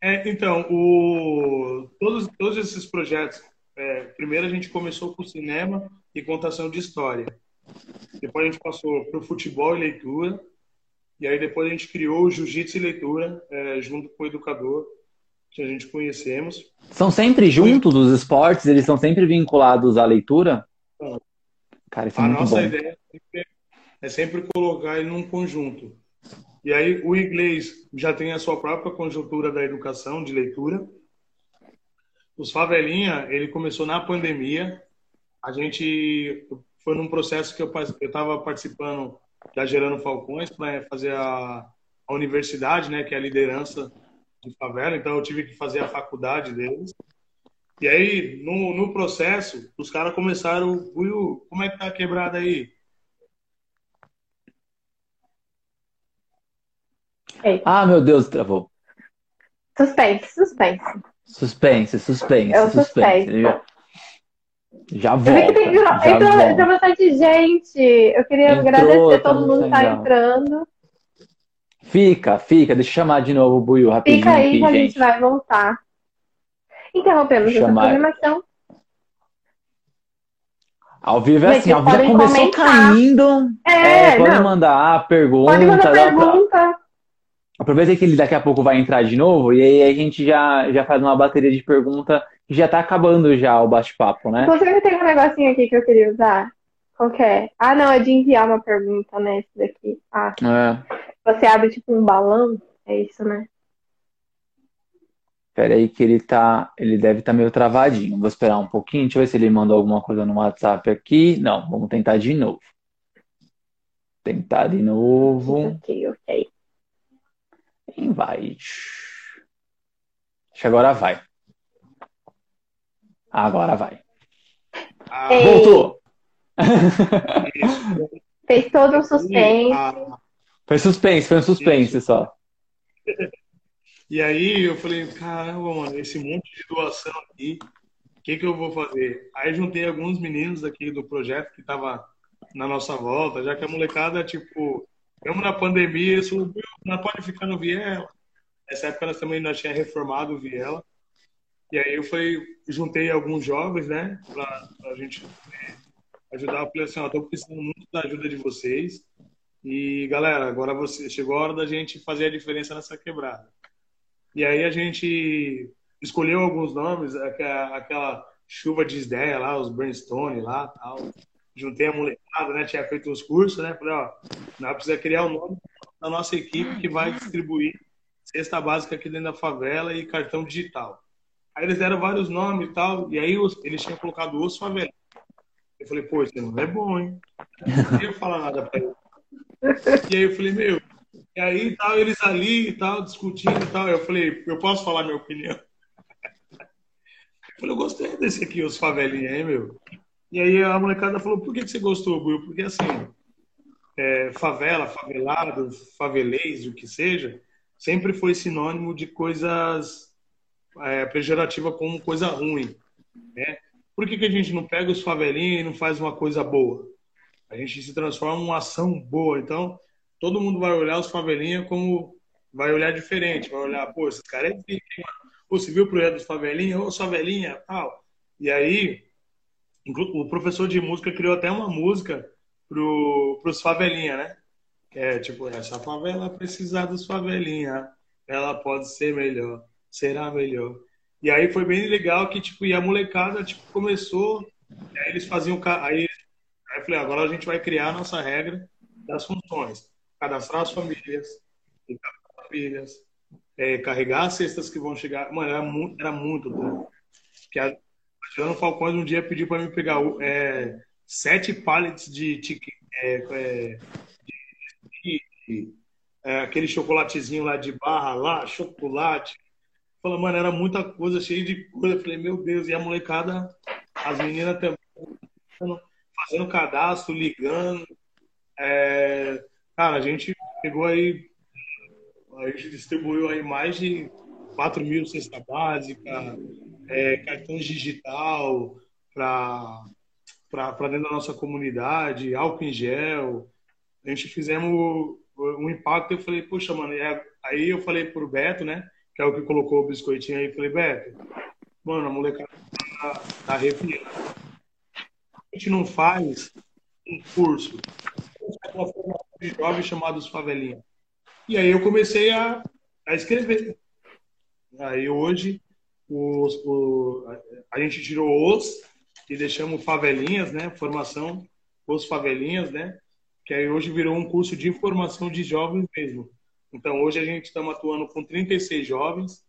É, então, o, todos, todos esses projetos, é, primeiro a gente começou com cinema e contação de história. Depois a gente passou para o futebol e leitura. E aí depois a gente criou o jiu-jitsu e leitura, é, junto com o educador que a gente conhecemos. São sempre juntos os esportes? Eles são sempre vinculados à leitura? Cara, isso é a muito nossa bom. ideia é sempre, é sempre colocar ele num conjunto. E aí o inglês já tem a sua própria conjuntura da educação, de leitura. Os Favelinha, ele começou na pandemia. A gente foi num processo que eu estava participando da Gerando Falcões para fazer a, a universidade, né, que é a liderança de favela, então eu tive que fazer a faculdade deles. E aí, no, no processo, os caras começaram, Will, como é que tá a quebrada aí? Ei, Ah, meu Deus, travou. Suspense, suspense. Suspense, suspense, É o suspense. suspense. Já, já Eu vi volta. que tem, já entrou, volta. entrou bastante gente. Eu queria Entrou, agradecer tá todo mundo que tá entrando. Fica, fica. Deixa eu chamar de novo o Buiu rapidinho Fica aí aqui, que a gente. vai voltar. Interrompemos essa programação. Ao vivo é assim, ao vivo já podem começou comentar. caindo. É, É, pode não. mandar pergunta. Pode mandar dá pra- pergunta. Aproveita que ele daqui a pouco vai entrar de novo e aí a gente já, já faz uma bateria de pergunta que já tá acabando já o bate-papo, né? Inclusive, tem um negocinho aqui que eu queria usar. Qual que é? Ah, não, é de enviar uma pergunta, né? Esse daqui. Ah, É. você abre tipo um balão? É isso, né? Pera aí que ele tá, ele deve estar meio travadinho. Vou esperar um pouquinho, deixa eu ver se ele mandou alguma coisa no WhatsApp aqui. Não, vamos tentar de novo. Tentar de novo. Ok, ok. Invite. Acho que agora vai. Agora vai. Ah, Ei. Voltou! <laughs> Fez todo um suspense. Ah, Foi suspense, foi um suspense só. <laughs> E aí eu falei, caramba, mano, esse monte de doação aqui, o que que eu vou fazer? Aí juntei alguns meninos aqui do projeto que tava na nossa volta, já que a molecada, tipo, estamos na pandemia, "Meu, não pode ficar no Viela. Nessa época nós também nós tinha reformado o Viela. E aí eu falei, juntei alguns jovens, né, pra, pra gente poder ajudar. Eu falei assim, ó, tô precisando muito da ajuda de vocês. E galera, agora você chegou a hora da gente fazer a diferença nessa quebrada. E aí a gente escolheu alguns nomes, aquela, chuva de ideia lá, os brainstorm lá, tal. Juntei a molecada, né? Tinha feito uns cursos, né? Falei, ó, nós precisamos criar o nome da nossa equipe que vai distribuir cesta básica aqui dentro da favela e cartão digital. Aí eles deram vários nomes e tal, e aí eles tinham colocado os favelas. Eu falei, pô, esse nome é bom, hein? Eu não queria falar nada pra ele. E aí eu falei, meu, e aí tal, eles ali e tal, discutindo e tal. Eu falei, eu posso falar minha opinião? Eu falei, eu gostei desse aqui, os favelinha, hein, meu? E aí a molecada falou, por que, você gostou, Will? Porque assim, é, favela, favelado, favelês, o que seja, sempre foi sinônimo de coisas é, pejorativa como coisa ruim, né? Por que, que a gente não pega os favelinha e não faz uma coisa boa? A gente se transforma em uma ação boa. Então, todo mundo vai olhar os favelinha como vai olhar diferente, vai olhar, pô, esse cara é hein, mano? Pô, você viu o projeto dos favelinha? Ô, favelinha, tal. E aí, o professor de música criou até uma música pro, pros favelinha, né? Que é tipo, essa favela precisa dos favelinha, ela pode ser melhor, será melhor. E aí foi bem legal que, tipo, e a molecada, tipo, começou, aí eles faziam, aí, falei, agora a gente vai criar a nossa regra das funções. Cadastrar as famílias, as famílias, é, carregar as cestas que vão chegar. Mano, era muito, era muito trampo. Porque a Juliana Falcões um dia pediu para mim pegar é, sete pallets de, é, é, de- de- é, aquele chocolatezinho lá de barra lá, chocolate. Falei, mano, era muita coisa, cheio de coisa. Eu falei, meu Deus, e a molecada, as meninas também fazendo cadastro, ligando. É, cara, a gente pegou aí, a gente distribuiu aí mais de 4 mil cesta básica, é, cartões digital para dentro da nossa comunidade, álcool em gel. A gente fizemos um impacto. Eu falei, puxa, mano, aí eu falei pro Beto, né, que é o que colocou o biscoitinho aí. Falei, Beto, mano, a molecada tá, tá arrepiando. Gente não faz um curso, formação de jovens chamados Favelinha. E aí eu comecei a, a escrever. Aí hoje os, o, a, gente tirou os e deixamos favelinhas, né? Formação os favelinhas, né? Que aí hoje virou um curso de formação de jovens mesmo. Então hoje a gente estamos atuando com 36 jovens.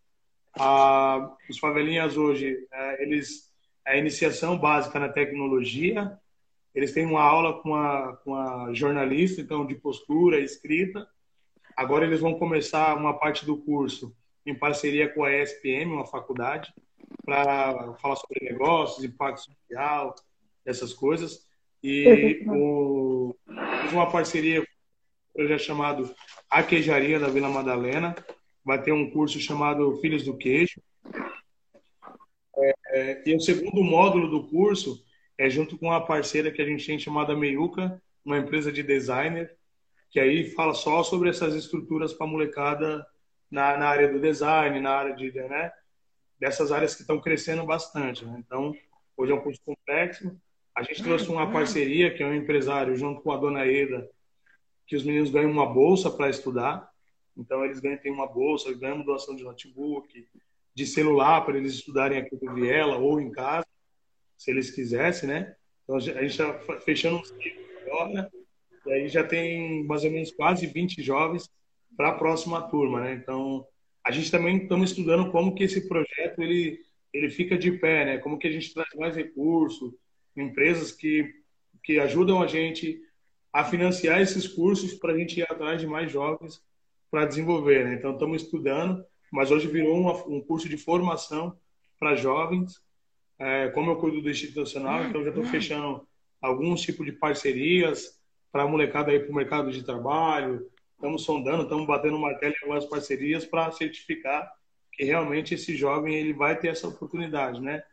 Ah, os favelinhas hoje eh, eles é a iniciação básica na tecnologia. Eles têm uma aula com a, com a jornalista, então de postura, escrita. Agora eles vão começar uma parte do curso em parceria com a ESPM, uma faculdade, para falar sobre negócios, impacto social, essas coisas. E o, uma parceria com um projeto chamado A Queijaria da Vila Madalena. Vai ter um curso chamado Filhos do Queijo. É, e o segundo módulo do curso é junto com uma parceira que a gente tem chamada Meiuca, uma empresa de designer, que aí fala só sobre essas estruturas para molecada na, na área do design, na área de, né, dessas áreas que estão crescendo bastante. Né? Então, hoje é um curso complexo. A gente trouxe uma parceria, que é um empresário, junto com a dona Eda, que os meninos ganham uma bolsa para estudar. Então, eles ganham, têm uma bolsa, ganham doação de notebook, de celular para eles estudarem aqui no Viela ou em casa, se eles quisessem, né? Então a gente está fechando um ciclo agora, e aí já tem mais ou menos quase 20 jovens para a próxima turma, né? Então a gente também estamos estudando como que esse projeto ele ele fica de pé, né? Como que a gente traz mais recursos, empresas que que ajudam a gente a financiar esses cursos para a gente ir atrás de mais jovens para desenvolver, né? Então estamos estudando, mas hoje virou uma, um curso de formação para jovens. É, como eu cuido do institucional, então já estou fechando alguns tipos de parcerias para a molecada ir para o mercado de trabalho. Estamos sondando, estamos batendo martelo em algumas parcerias para certificar que realmente esse jovem ele vai ter essa oportunidade, né?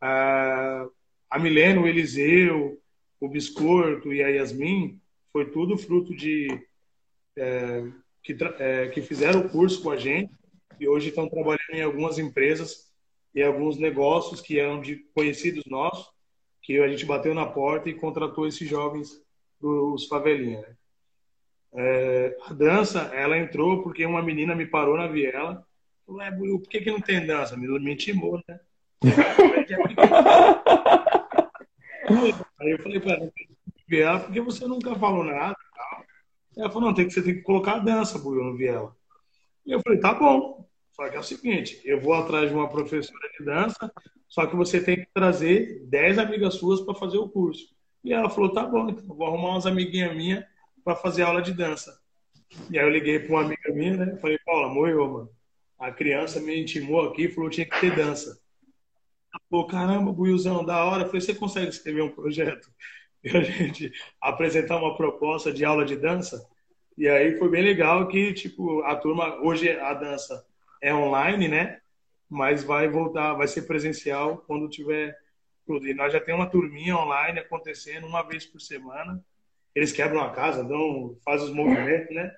Ah, a Milena, o Eliseu, o Biscoito e a Yasmin foi tudo fruto de é, que, é, que fizeram o curso com a gente e hoje estão trabalhando em algumas empresas e alguns negócios que eram de conhecidos nossos, que a gente bateu na porta e contratou esses jovens dos favelinha. Né? É, a dança, ela entrou porque uma menina me parou na viela Falei, é, por que, que não tem dança? Me intimou, né? Aí eu falei para ela, porque você nunca falou nada? Ela falou, não, tem que, você tem que colocar a dança, Buiu, no viela. E eu falei, tá bom. Só que é o seguinte, eu vou atrás de uma professora de dança, só que você tem que trazer 10 amigas suas para fazer o curso. E ela falou, tá bom, então vou arrumar umas amiguinhas minhas para fazer aula de dança. E aí eu liguei para uma amiga minha, né? Falei, Paula, morreu, mano a criança me intimou aqui falou que tinha que ter dança. Pô, caramba, Buiuzão, da hora. Eu falei, você consegue escrever um projeto <laughs> e a gente apresentar uma proposta de aula de dança? E aí foi bem legal que, tipo, a turma, hoje a dança é online, né? Mas vai voltar, vai ser presencial quando tiver tudo. E nós já temos uma turminha online acontecendo uma vez por semana. Eles quebram a casa, dão, fazem os movimentos, né?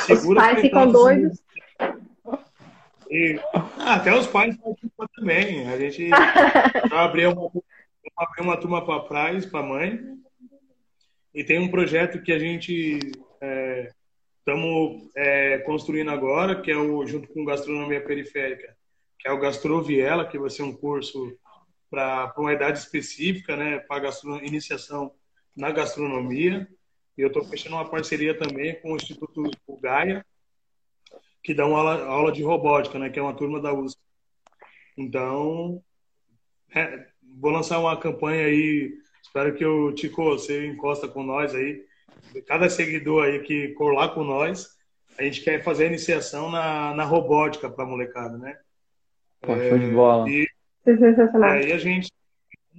Segura os pais ficam doidos. E, ah, até os pais participam também. A gente <laughs> abriu uma, abriu uma turma para pais, para mãe. E tem um projeto que a gente estamos é, construindo agora, que é o junto com Gastronomia Periférica, que é o Gastroviela, que vai ser um curso para uma idade específica, né, para iniciação na gastronomia. E eu estou fechando uma parceria também com o Instituto Gaia, que dá uma aula, aula de robótica, né? Que é uma turma da USP. Então, é, vou lançar uma campanha aí. Espero que o Tico você encosta com nós aí. Cada seguidor aí que colar com nós, a gente quer fazer a iniciação na, na robótica para molecada, né? Pô, é, show de bola. E aí a gente,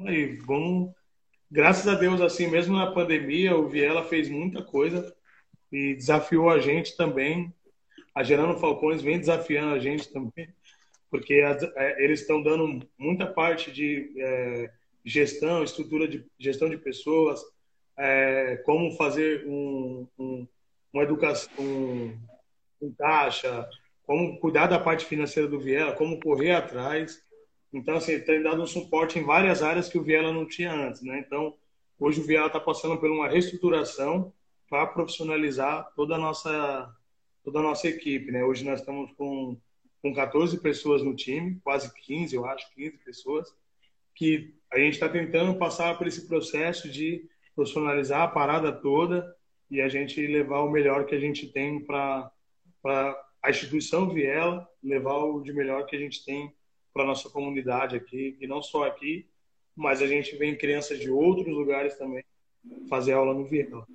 aí, vamos, graças a Deus, assim, mesmo na pandemia, o Viela fez muita coisa e desafiou a gente também a Gerando Falcões vem desafiando a gente também, porque é, eles estão dando muita parte de é, gestão, estrutura de gestão de pessoas, é, como fazer um, um, uma educação, um, um taxa, como cuidar da parte financeira do Viela, como correr atrás. Então, assim, tem dado um suporte em várias áreas que o Viela não tinha antes, né? Então, hoje o Viela está passando por uma reestruturação para profissionalizar toda a nossa toda a nossa equipe, né? Hoje nós estamos com, com 14 pessoas no time, quase 15, eu acho, 15 pessoas, que a gente está tentando passar por esse processo de profissionalizar a parada toda e a gente levar o melhor que a gente tem para a instituição Viela, levar o de melhor que a gente tem para nossa comunidade aqui, e não só aqui, mas a gente vem crianças de outros lugares também fazer aula no Viela.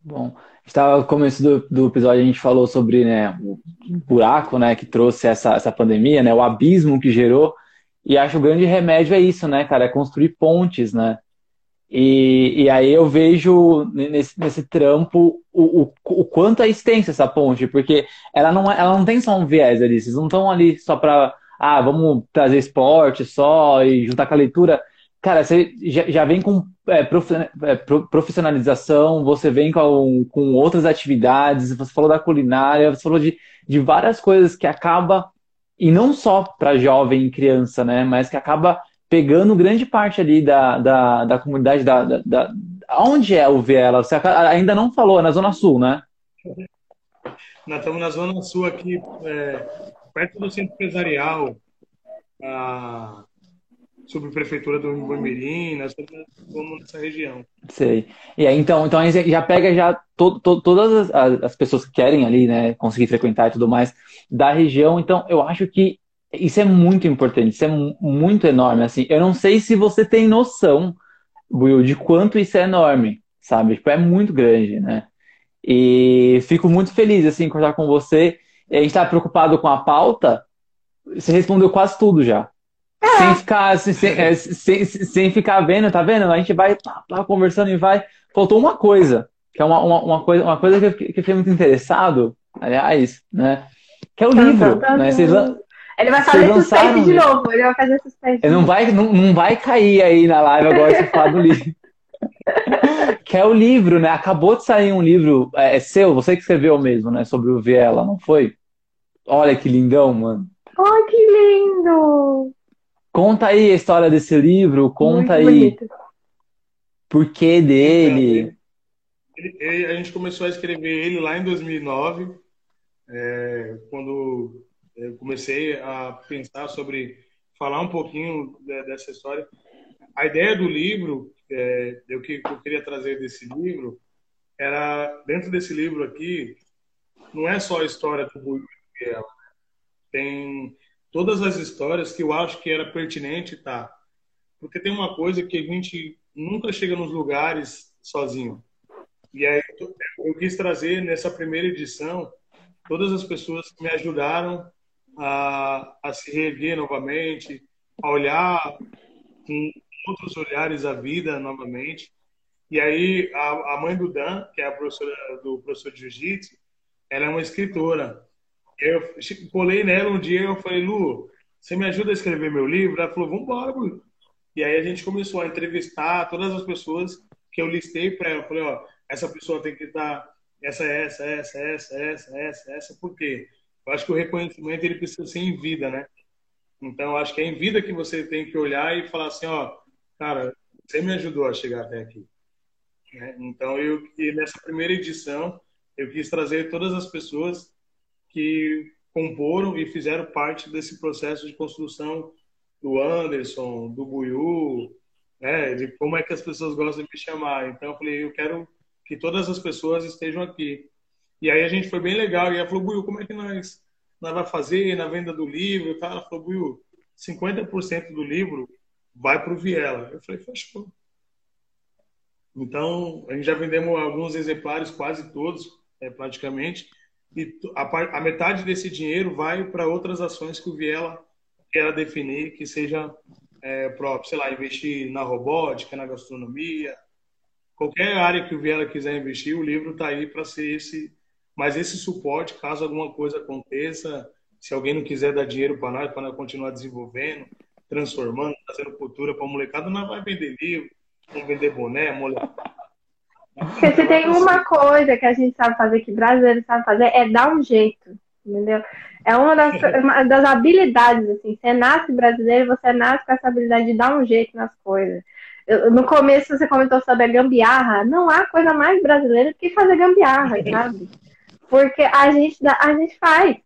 Bom, estava no começo do, do episódio a gente falou sobre né, o buraco né, que trouxe essa, essa pandemia, né, o abismo que gerou, e acho que o grande remédio é isso, né, cara, é construir pontes, né? E, e aí eu vejo nesse, nesse trampo o, o, o quanto é extensa essa ponte, porque ela não, é, ela não tem só um viés ali, vocês não estão ali só para, ah, vamos trazer esporte só e juntar com a leitura. Cara, você já, já vem com é, é profissionalização, você vem com, com outras atividades, você falou da culinária, você falou de, de várias coisas que acaba, e não só para jovem e criança, né, mas que acaba pegando grande parte ali da, da, da comunidade, da, da, da onde é o Viela? Você ainda não falou, é na Zona Sul, né? Nós estamos na Zona Sul aqui, é, perto do centro empresarial, a subprefeitura do Boimirim, nós estamos nessa região. Sei. E aí, então, então aí já pega já to, to, todas as, as, pessoas que querem ali, né, conseguir frequentar e tudo mais da região. Então, eu acho que isso é muito importante, isso é muito enorme, assim. Eu não sei se você tem noção, Will, de quanto isso é enorme, sabe? Tipo, é muito grande, né? E fico muito feliz, assim, em conversar com você. A gente tá preocupado com a pauta, você respondeu quase tudo já. É. Sem ficar, sem, é, sem, sem, ficar vendo, tá vendo? A gente vai lá conversando e vai. Faltou uma coisa, que é uma, uma, uma coisa, uma coisa que, eu, que eu fiquei muito interessado, aliás, né? Que é o livro. Né? Vocês, ele vai fazer suspense de novo, ele vai fazer suspense. Ele não vai, não, não vai cair aí na live agora se falar do livro. <laughs> que é o livro, né? Acabou de sair um livro, é, é, seu, você que escreveu mesmo, né? Sobre o Viela, não foi? Olha que lindão, mano. Oh, que lindo! Conta aí a história desse livro, conta Muito aí bonito. por que dele. Ele, ele, a gente começou a escrever ele lá em 2009, é, quando eu comecei a pensar sobre falar um pouquinho dessa história. A ideia do livro, é, o que eu queria trazer desse livro, era dentro desse livro aqui, não é só a história do Miguel, né? tem todas as histórias que eu acho que era pertinente, tá? Porque tem uma coisa que a gente nunca chega nos lugares sozinho. E aí eu quis trazer nessa primeira edição todas as pessoas que me ajudaram a, a se reerguer novamente, a olhar com outros olhares a vida novamente. E aí a, a mãe do Dan, que é a professora do professor de jiu-jitsu, ela é uma escritora. Eu colei nela um dia e eu falei, Lu, você me ajuda a escrever meu livro? Ela falou, vamos embora. E aí a gente começou a entrevistar todas as pessoas que eu listei para ela. Eu falei, ó, essa pessoa tem que estar essa, essa, essa, essa, essa, essa, essa, por quê? Eu acho que o reconhecimento ele precisa ser em vida, né? Então, acho que é em vida que você tem que olhar e falar assim, ó, cara, você me ajudou a chegar até aqui. Né? Então, eu nessa primeira edição, eu quis trazer todas as pessoas que comporam e fizeram parte desse processo de construção do Anderson, do Buiu, né, de como é que as pessoas gostam de me chamar. Então eu falei, eu quero que todas as pessoas estejam aqui. E aí a gente foi bem legal. E ela falou, Buiu, como é que nós, nós vai fazer na venda do livro? E tal. Ela falou, Buiu, 50% do livro vai para o Viela. Eu falei, fechou. Então, a gente já vendemos alguns exemplares, quase todos, é, praticamente e a, a metade desse dinheiro vai para outras ações que o Viela quer definir, que seja é, próprio, sei lá, investir na robótica, na gastronomia, qualquer área que o Viela quiser investir, o livro está aí para ser esse, mas esse suporte, caso alguma coisa aconteça, se alguém não quiser dar dinheiro para nós, para nós continuar desenvolvendo, transformando, trazendo cultura para a molecada, nós vai vender livro, vamos vender boné, molecada porque se tem uma coisa que a gente sabe fazer, que brasileiro sabe fazer, é dar um jeito, entendeu? É uma das, uma das habilidades, assim. Você nasce brasileiro, você nasce com essa habilidade de dar um jeito nas coisas. Eu, no começo você comentou sobre a gambiarra. Não há coisa mais brasileira do que fazer gambiarra, sabe? Porque a gente, a gente faz.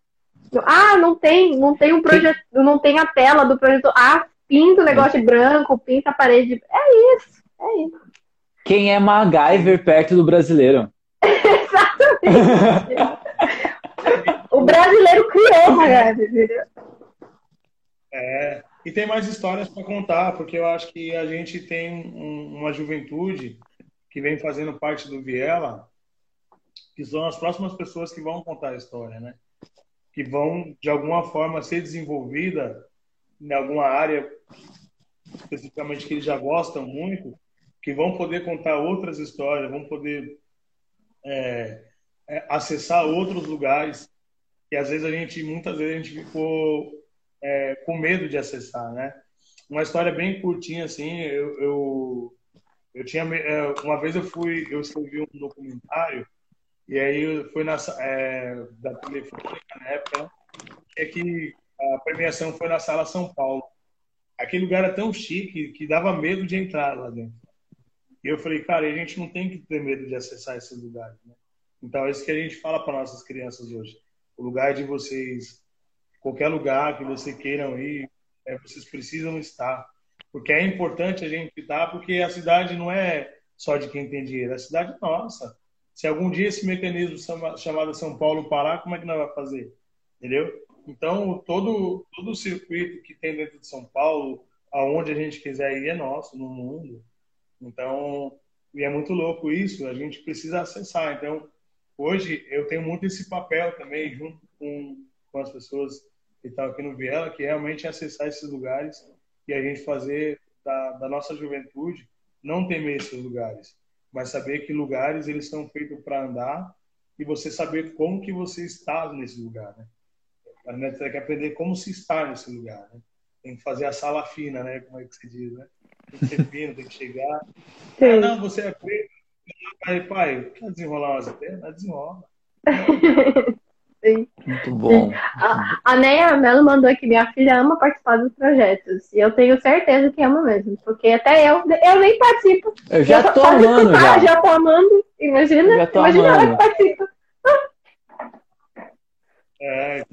Ah, não tem, não tem um projeto, não tem a tela do projeto. Ah, pinta o negócio de branco, pinta a parede. É isso, é isso. Quem é MacGyver perto do brasileiro? <laughs> Exatamente. o brasileiro criou MacGyver, É, e tem mais histórias para contar, porque eu acho que a gente tem um, uma juventude que vem fazendo parte do Viela, que são as próximas pessoas que vão contar a história, né? Que vão, de alguma forma, ser desenvolvida em alguma área, especificamente que eles já gostam muito, que vão poder contar outras histórias, vão poder é, é, acessar outros lugares que às vezes a gente, muitas vezes a gente ficou é, com medo de acessar, né? Uma história bem curtinha assim, eu, eu, eu tinha é, uma vez eu fui, eu escrevi um documentário e aí foi na é, da telefônica na época, né? é que a premiação foi na sala São Paulo. Aquele lugar era tão chique que dava medo de entrar lá dentro. E eu falei, cara, a gente não tem que ter medo de acessar esses lugares. Né? Então, é isso que a gente fala para nossas crianças hoje. O lugar de vocês, qualquer lugar que vocês queiram ir, é, vocês precisam estar. Porque é importante a gente dar, porque a cidade não é só de quem tem dinheiro, a cidade é nossa. Se algum dia esse mecanismo chamado São Paulo parar, como é que nós vamos fazer? Entendeu? Então, todo, todo o circuito que tem dentro de São Paulo, aonde a gente quiser ir, é nosso, no mundo. Então, e é muito louco isso, a gente precisa acessar. Então, hoje eu tenho muito esse papel também, junto com, com as pessoas que estão aqui no Viela, que realmente é acessar esses lugares e a gente fazer da, da nossa juventude não temer esses lugares, mas saber que lugares eles estão feitos para andar e você saber como que você está nesse lugar, né? A gente tem que aprender como se está nesse lugar, né? Tem que fazer a sala fina, né? Como é que se diz, né? Tem que ser fino, tem que chegar. <laughs> Ah, não, você é preto. Pai, pai, quer desenrolar umas ideias? Desenrola. <laughs> Sim. Muito bom. A, a Neia Melo mandou aqui, minha filha ama participar dos projetos. E eu tenho certeza que ama mesmo. Porque até eu, eu nem participo. Eu já eu tô amando, já. já tô amando. Imagina, Já tô imagina ela amando. que participa. É,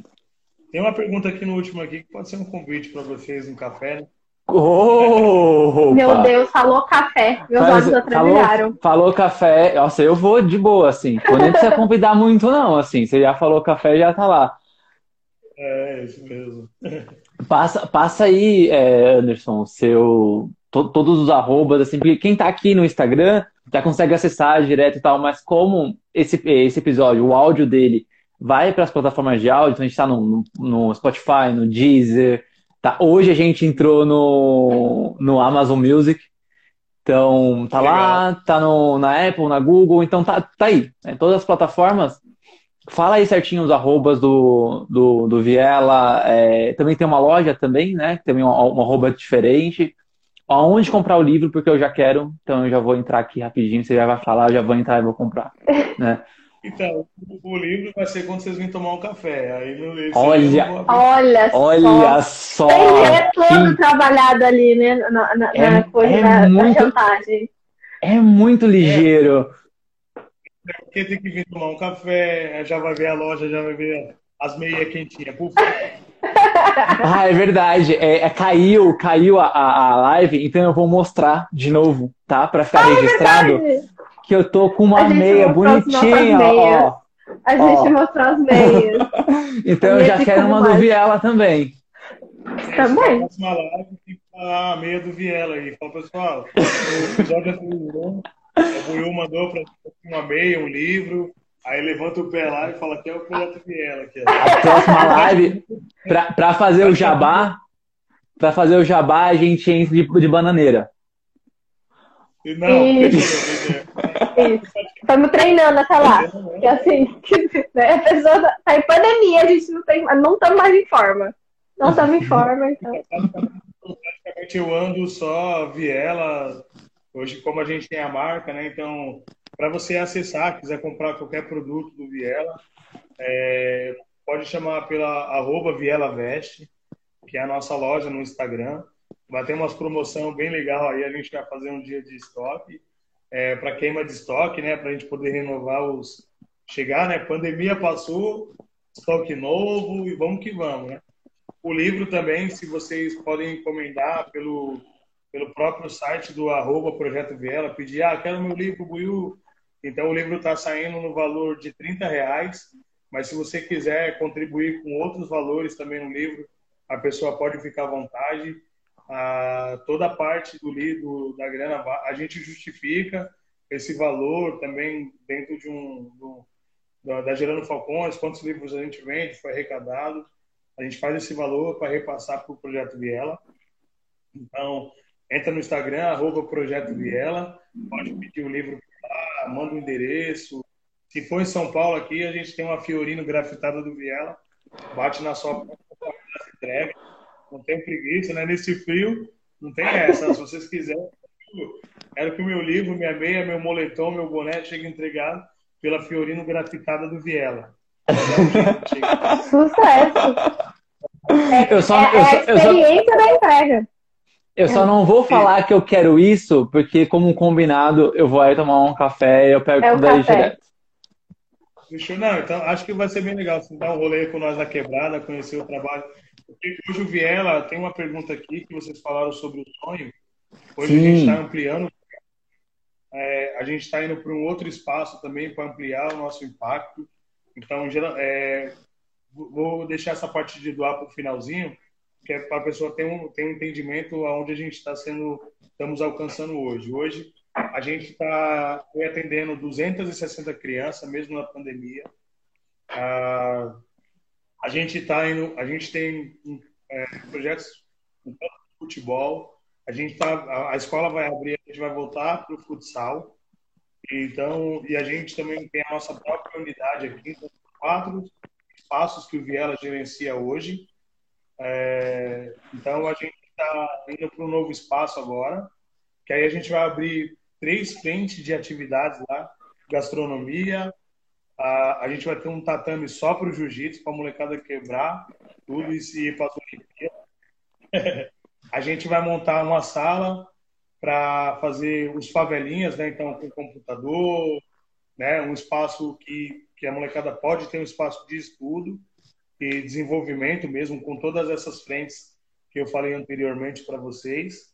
tem uma pergunta aqui no último aqui que pode ser um convite para vocês um café, né? Opa! Meu Deus, falou café. Meus Mas olhos atreviaram. falou, falou café. Nossa, eu vou de boa, assim. Pô, nem precisa convidar muito, não, assim. Você já falou café, já tá lá. É, isso mesmo. Passa, passa aí, é, Anderson, seu, to- todos os arrobas, assim, porque quem tá aqui no Instagram já consegue acessar direto e tal, mas como esse, esse episódio, o áudio dele vai para as plataformas de áudio, então a gente tá no, no, no Spotify, no Deezer, tá? Hoje a gente entrou no, no Amazon Music, então tá lá, tá no, na Apple, na Google, então tá, tá aí, né? Todas as plataformas. Fala aí certinho os arrobas do, do, do Viela. é, também tem uma loja também, né? Também uma, uma arroba diferente. Aonde comprar o livro, porque eu já quero. Então eu já vou entrar aqui rapidinho. Você já vai falar, eu já vou entrar e vou comprar. Né? <laughs> Então, o livro vai ser quando vocês virem tomar um café. Aí no esse Olha. Olha, Olha só. só! Tem é todo que- trabalhado ali, né? Na, na, É- na coisa é da, muito- chantagem. É muito ligeiro. Porque tem que vir tomar um café, já vai ver a loja, já vai ver as meias quentinhas. <laughs> Ah, é verdade. É, é, caiu, caiu a, a, a live, então eu vou mostrar de novo, tá? Pra ficar registrado Verdade. Que eu tô com uma meia bonitinha, ó. A gente Ó. mostrou as meias. <laughs> Então eu Meia já quero uma do combate. Viela também. Também. Na próxima live tem que falar a meia do Viela aí. Fala, pessoal, o episódio é do O Buiu mandou pra uma meia, um livro. Aí levanta o pé lá e fala que é o projeto Viela. Aqui. A próxima live, pra, pra fazer o jabá, pra fazer o jabá, a gente entra de, de bananeira. E Não, Isso. deixa eu ver. Isso. Estamos treinando até lá. Que assim, né, a pessoa tá tá em pandemia, a gente não tem, não estamos mais em forma. Não estamos em forma, então. Praticamente eu ando só Viela. Hoje, como a gente tem a marca, né? Então, para você acessar, quiser comprar qualquer produto do Viela, é, pode chamar pela arroba Viela Veste, que é a nossa loja no Instagram. Vai ter umas promoção bem legal aí, a gente vai fazer um dia de estoque, é, para queima de estoque, né? Para a gente poder renovar os. Chegar, né? Pandemia passou, estoque novo e vamos que vamos, né? O livro também, se vocês podem encomendar pelo, pelo próprio site do arroba Projeto Viela, pedir, ah, quero meu livro, Buiu. Então o livro está saindo no valor de 30 reais, mas se você quiser contribuir com outros valores também no livro, a pessoa pode ficar à vontade. Ah, toda a parte do livro, da grana, a gente justifica esse valor também dentro de um, do, da, Gerando Falcões, quantos livros a gente vende, foi arrecadado. A gente faz esse valor para repassar para o Projeto Viela. Então, entra no Instagram, arroba Projeto Viela, pode pedir o livro lá, manda o endereço. Se for em São Paulo aqui, a gente tem uma Fiorino grafitada do Viela, bate na sua porta, entrega. Não tem preguiça, né? Nesse frio, não tem essa. Se vocês quiserem, quero que o meu livro, minha meia, meu moletom, meu boné chegue entregado pela Fiorino grafitada do Viela. Chega. Sucesso. Eu só, É, eu é só, a eu só, experiência da entrega. eu só não vou falar que eu quero isso, porque como combinado, eu vou aí tomar um café e eu pego É tudo aí direto. Não, então acho que vai ser bem legal assim, dar um rolê com nós na quebrada, conhecer o trabalho. Hoje o Viela tem uma pergunta aqui que vocês falaram sobre o sonho. Hoje Sim. a gente está ampliando. É, a gente está indo para um outro espaço também para ampliar o nosso impacto. Então, é, vou deixar essa parte de doar para o finalzinho, que é para a pessoa ter um, ter um entendimento aonde a gente está sendo, estamos alcançando hoje. Hoje a gente está atendendo 260 crianças, mesmo na pandemia. Ah, a gente está indo, a gente tem é, projetos de futebol. A gente tá, a, a escola vai abrir, a gente vai voltar para o futsal. Então, e a gente também tem a nossa própria unidade aqui, então, quatro espaços que o Viela gerencia hoje. É, então, a gente está indo para um novo espaço agora, que aí a gente vai abrir três frentes de atividades lá, gastronomia, a, a gente vai ter um tatame só para o jiu-jitsu, para a molecada quebrar tudo e se ir para <laughs> a gente vai montar uma sala para fazer os favelinhas, né? Então, com computador, né? Um espaço que, que a molecada pode ter um espaço de estudo e desenvolvimento mesmo, com todas essas frentes que eu falei anteriormente para vocês.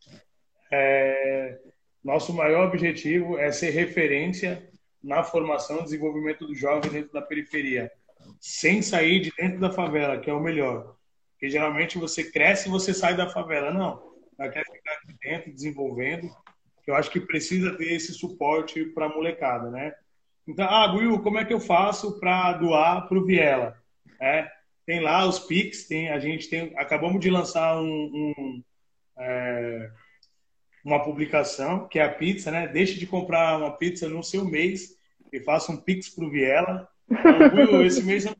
É, nosso maior objetivo é ser referência na formação e desenvolvimento do jovem dentro da periferia, sem sair de dentro da favela, que é o melhor. Porque geralmente você cresce e você sai da favela. Não, ela quer ficar aqui dentro, desenvolvendo. Eu acho que precisa ter esse suporte para a molecada, né? Então, ah, Will, como é que eu faço para doar para o Viela? É, tem lá os Pix, tem, a gente tem, acabamos de lançar um, um é, uma publicação, que é a pizza, né? Deixe de comprar uma pizza no seu mês e faça um Pix pro Viela. Então, <laughs> esse mês eu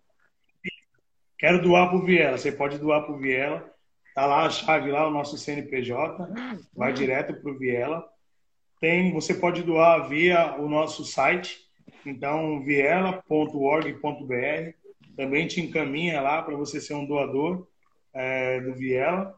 quero doar pro Viela. Você pode doar pro Viela. Tá lá a chave lá, o nosso CNPJ, vai direto pro Viela. Tem, você pode doar via o nosso site, então viela.org.br. Também te encaminha lá para você ser um doador é, do Viela.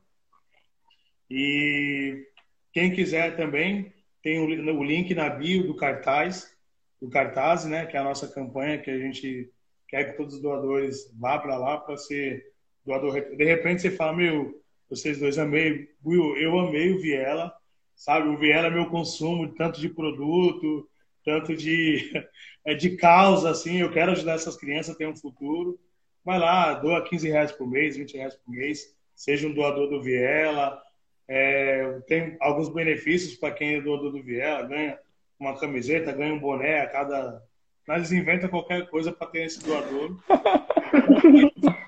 E quem quiser também, tem o link na bio do cartaz, do cartaz, né, que é a nossa campanha que a gente quer que todos os doadores vá para lá para ser doador. De repente você fala, meu, vocês dois amei, Will, eu amei o Viela, sabe? O Viela é meu consumo, tanto de produto, tanto de, <laughs> é, de causa, assim, eu quero ajudar essas crianças a ter um futuro. Vai lá, doa 15 reais por mês, 20 reais por mês, seja um doador do Viela, é, tem alguns benefícios para quem é doador do Viela, ganha uma camiseta, ganha um boné a cada. Mas inventa qualquer coisa para ter esse doador. <laughs> Isso.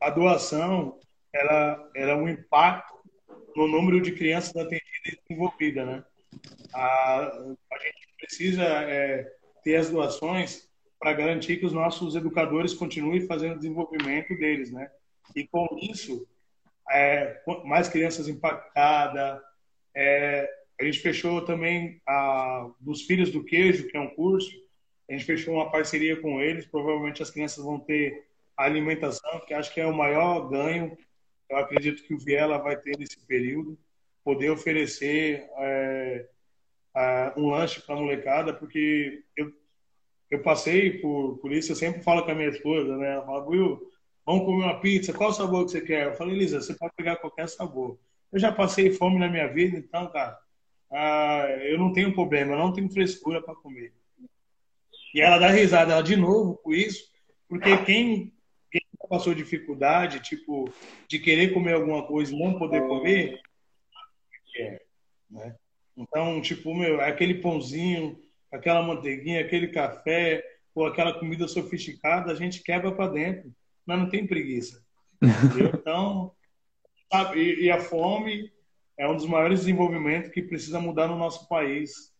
A doação ela, ela é um impacto no número de crianças atendidas e desenvolvidas, né? A, a gente precisa é, ter as doações para garantir que os nossos educadores continuem fazendo o desenvolvimento deles, né? E com isso é, mais crianças impactadas. É, a gente fechou também a, dos Filhos do Queijo, que é um curso. A gente fechou uma parceria com eles. Provavelmente as crianças vão ter alimentação, que acho que é o maior ganho. Eu acredito que o Viela vai ter nesse período. Poder oferecer é, um lanche para a molecada, porque eu, eu passei por, por isso. Eu sempre falo com a minha esposa, né? Ela fala, Vamos comer uma pizza, qual sabor que você quer? Eu falei, Elisa, você pode pegar qualquer sabor. Eu já passei fome na minha vida, então, cara, ah, eu não tenho problema, eu não tenho frescura para comer. E ela dá risada, ela de novo com isso, porque quem, quem passou dificuldade, tipo, de querer comer alguma coisa e não poder comer, é, né? Então, tipo, meu, aquele pãozinho, aquela manteiguinha, aquele café, ou aquela comida sofisticada, a gente quebra para dentro mas não tem preguiça. <laughs> Então, sabe, e, e, a fome é um dos maiores desenvolvimentos que precisa mudar no nosso país.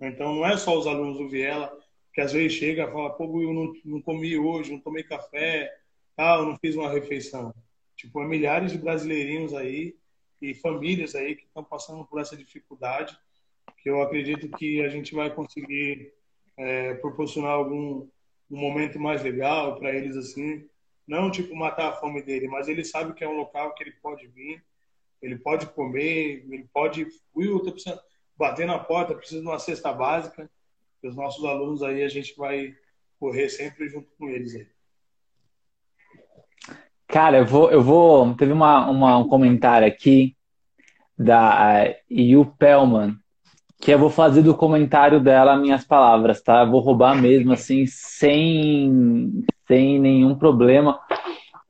Então, não é só os alunos do Viela que às vezes chega e fala, pô, eu não, não comi hoje, não tomei café, tal, não fiz uma refeição. Tipo, há milhares de brasileirinhos aí e famílias aí que estão passando por essa dificuldade, que eu acredito que a gente vai conseguir é, proporcionar algum um momento mais legal para eles assim, não tipo matar a fome dele, mas ele sabe que é um local que ele pode vir, ele pode comer, ele pode. Will, tô precisando bater na porta, preciso de uma cesta básica. Os nossos alunos aí a gente vai correr sempre junto com eles aí. Cara, eu vou, eu vou. Teve uma, uma, um comentário aqui da uh, Yu Pellman, que eu vou fazer do comentário dela minhas palavras, tá? Eu vou roubar mesmo, assim, sem, sem nenhum problema.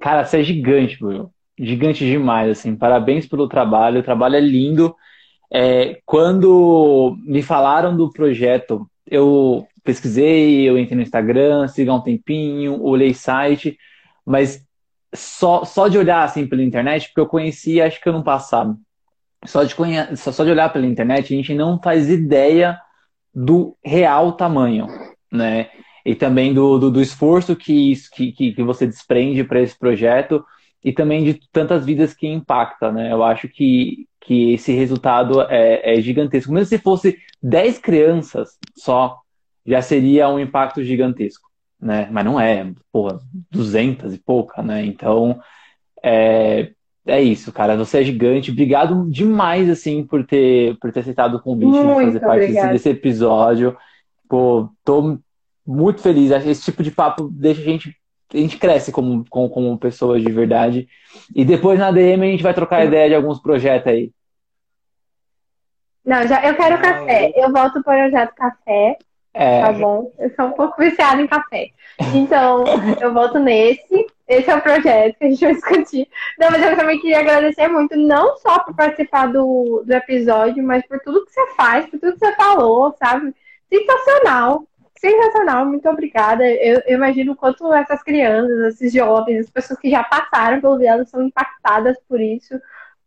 Cara, você é gigante, Bruno. Gigante demais, assim. Parabéns pelo trabalho. O trabalho é lindo. É, quando me falaram do projeto, eu pesquisei, eu entrei no Instagram, siga um tempinho, olhei site, mas só, só de olhar assim pela internet, porque eu conheci acho que ano passado. Só de, conhe... só de olhar pela internet, a gente não faz ideia do real tamanho, né? E também do, do, do esforço que, que, que você desprende para esse projeto e também de tantas vidas que impacta, né? Eu acho que, que esse resultado é, é gigantesco. Mesmo se fosse 10 crianças só, já seria um impacto gigantesco né? Mas não é, porra, 200 e pouca, né? Então, é, é isso, cara. Você é gigante. Obrigado demais, assim, por ter, por ter aceitado o convite muito de fazer parte desse, desse, episódio. Pô, tô muito feliz. Esse tipo de papo deixa a gente. A gente cresce como, como, como pessoas de verdade. E depois na DM a gente vai trocar ideia de alguns projetos aí. Não, já, eu quero café. Eu volto para o projeto café. É... Tá bom? Eu sou um pouco viciada em café. Então, eu volto nesse. Esse é o projeto que a gente vai discutir. Não, mas eu também queria agradecer muito, não só por participar do, do episódio, mas por tudo que você faz, por tudo que você falou, sabe? Sensacional. Sensacional, muito obrigada. Eu, eu imagino o quanto essas crianças, esses jovens, as pessoas que já passaram pelo viado são impactadas por isso,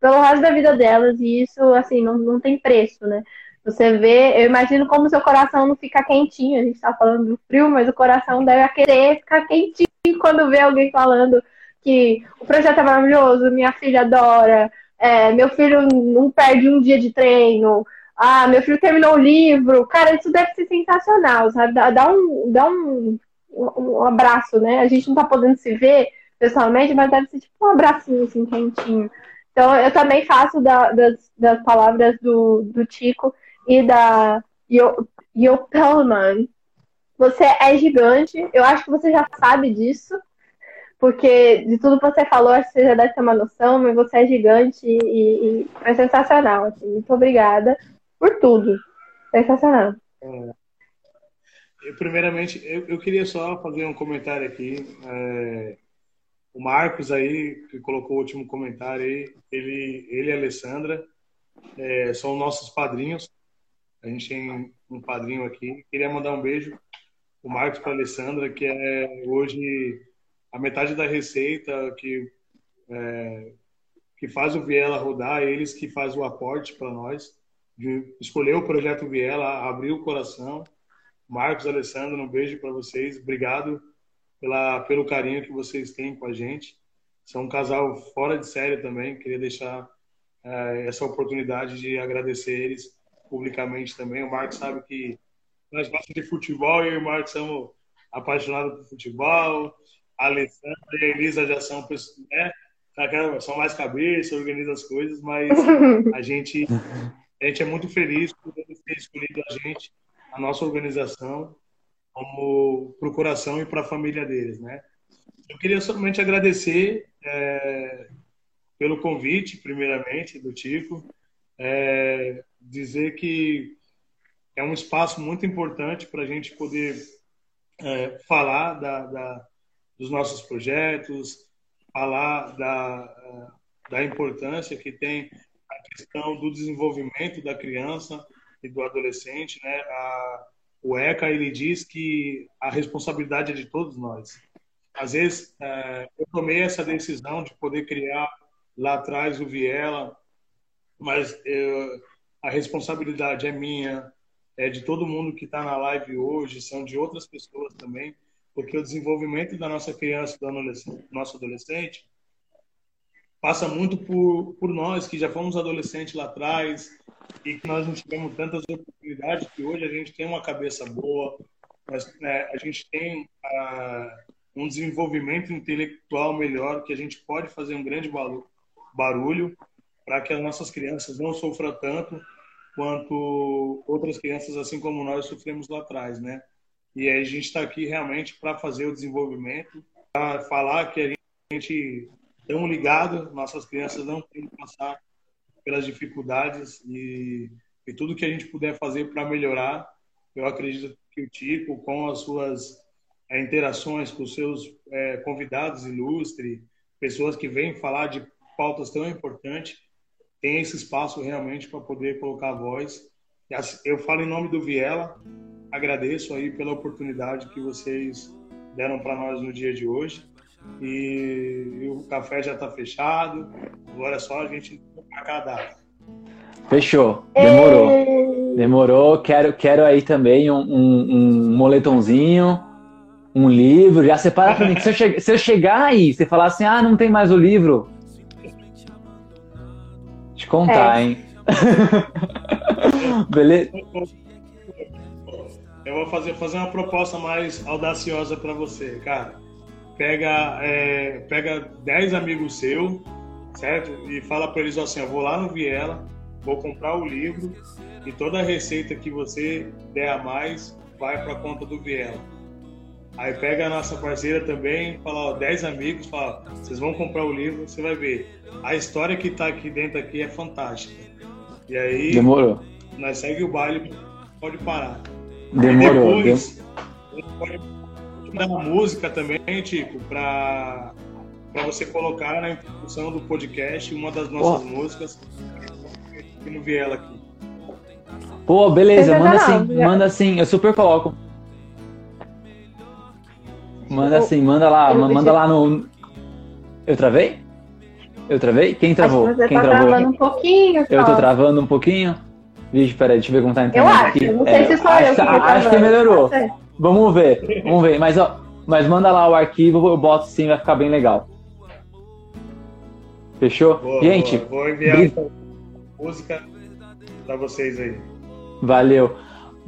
pelo resto da vida delas, e isso, assim, não, não tem preço, né? Você vê, eu imagino como seu coração não fica quentinho. A gente tá falando do frio, mas o coração deve querer ficar quentinho quando vê alguém falando que o projeto é maravilhoso, minha filha adora, é, meu filho não perde um dia de treino, ah, meu filho terminou o livro. Cara, isso deve ser sensacional, sabe? Dá, dá um, dá um, um, abraço, né? A gente não tá podendo se ver pessoalmente, mas deve ser tipo um abracinho assim, quentinho. Então, eu também faço da, das, das palavras do, do Tico e da Yopelman. Você é gigante, eu acho que você já sabe disso, porque de tudo que você falou, acho que você já deve ter uma noção, mas você é gigante e, e é sensacional. Assim. Muito obrigada por tudo. Sensacional. É. Eu, primeiramente, eu, eu, queria só fazer um comentário aqui. É, o Marcos aí, que colocou o último comentário aí, ele, ele e a Alessandra é, são nossos padrinhos a gente tem um padrinho aqui. Queria mandar um beijo o Marcos para a Alessandra, que é hoje a metade da receita que, é, que faz o Viela rodar, eles que faz o aporte para nós, de escolher o projeto Viela, abrir o coração. Marcos, Alessandra, um beijo para vocês. Obrigado pela, pelo carinho que vocês têm com a gente. São um casal fora de série também. Queria deixar é, essa oportunidade de agradecer eles publicamente também. O Marcos sabe que nós gostamos de futebol e e o Marcos somos apaixonados por futebol. A Alessandra e a Elisa já são né, são mais cabeça, organizam as coisas, mas <laughs> a gente, gente é muito feliz por eles terem escolhido a gente, a nossa organização, como procuração e para a família deles, né? Eu queria somente agradecer é, pelo convite, primeiramente, do Tico. É, dizer que é um espaço muito importante para a gente poder é, falar da, da, dos nossos projetos, falar da, da importância que tem questão do desenvolvimento da criança e do adolescente. Né? A, o ECA ele diz que a responsabilidade é de todos nós. Às vezes, é, eu tomei essa decisão de poder criar lá atrás o Viela, mas eu, a responsabilidade é minha, é de todo mundo que está na live hoje, são de outras pessoas também, porque o desenvolvimento da nossa criança, do nosso adolescente, passa muito por, por nós que já fomos adolescentes lá atrás e que nós não tivemos tantas oportunidades que hoje a gente tem uma cabeça boa, mas, né, a gente tem uh, um desenvolvimento intelectual melhor, que a gente pode fazer um grande barulho para que as nossas crianças não sofram tanto quanto outras crianças, assim como nós, sofremos lá atrás, né? E a gente está aqui realmente para fazer o desenvolvimento, para falar que a gente estamos ligados, nossas crianças não têm que passar pelas dificuldades e, e tudo que a gente puder fazer para melhorar, eu acredito que o Tico, com as suas é, interações com os seus é, convidados ilustres, pessoas que vêm falar de pautas tão importantes, tem esse espaço realmente para poder colocar a voz. Eu falo em nome do Viela, agradeço aí pela oportunidade que vocês deram para nós no dia de hoje. E, e o café já está fechado, agora é só a gente marcar a data. Fechou, demorou. Demorou, quero, quero aí também um, um, um moletomzinho, um livro, já separa para mim. Se eu, che se eu chegar aí, você falar assim, ah, não tem mais o livro, te contar, é. hein? <laughs> Beleza? Eu vou fazer, fazer uma proposta mais audaciosa para você, cara. Pega, é, pega 10 amigos seus, certo? E fala para eles assim: eu vou lá no Viela, vou comprar o livro e toda a receita que você der a mais vai para conta do Viela. Aí pega a nossa parceira também, fala, ó, 10 amigos, fala, vocês vão comprar o livro, você vai ver. A história que tá aqui dentro aqui é fantástica. E aí, Demorou. nós segue o baile, pode parar. Demorou. depois, pode uma música também, tipo, para para você colocar na introdução do podcast uma das nossas oh. músicas aqui no Viela aqui. Pô, beleza, manda assim, manda assim, eu super coloco. Manda assim, manda lá, manda lá no. Eu travei? Eu travei? Quem travou? Acho que você Quem tá travou? travando um pouquinho. Eu tô só. travando um pouquinho? Vixe, peraí, deixa eu ver como tá a Eu internet acho, aqui. não sei se sou acho, eu que acho que melhorou. Vamos ver, vamos ver. Mas, ó, mas manda lá o arquivo, eu boto sim, vai ficar bem legal. Fechou? Boa, Gente, boa. vou enviar bri- essa música para vocês aí. Valeu.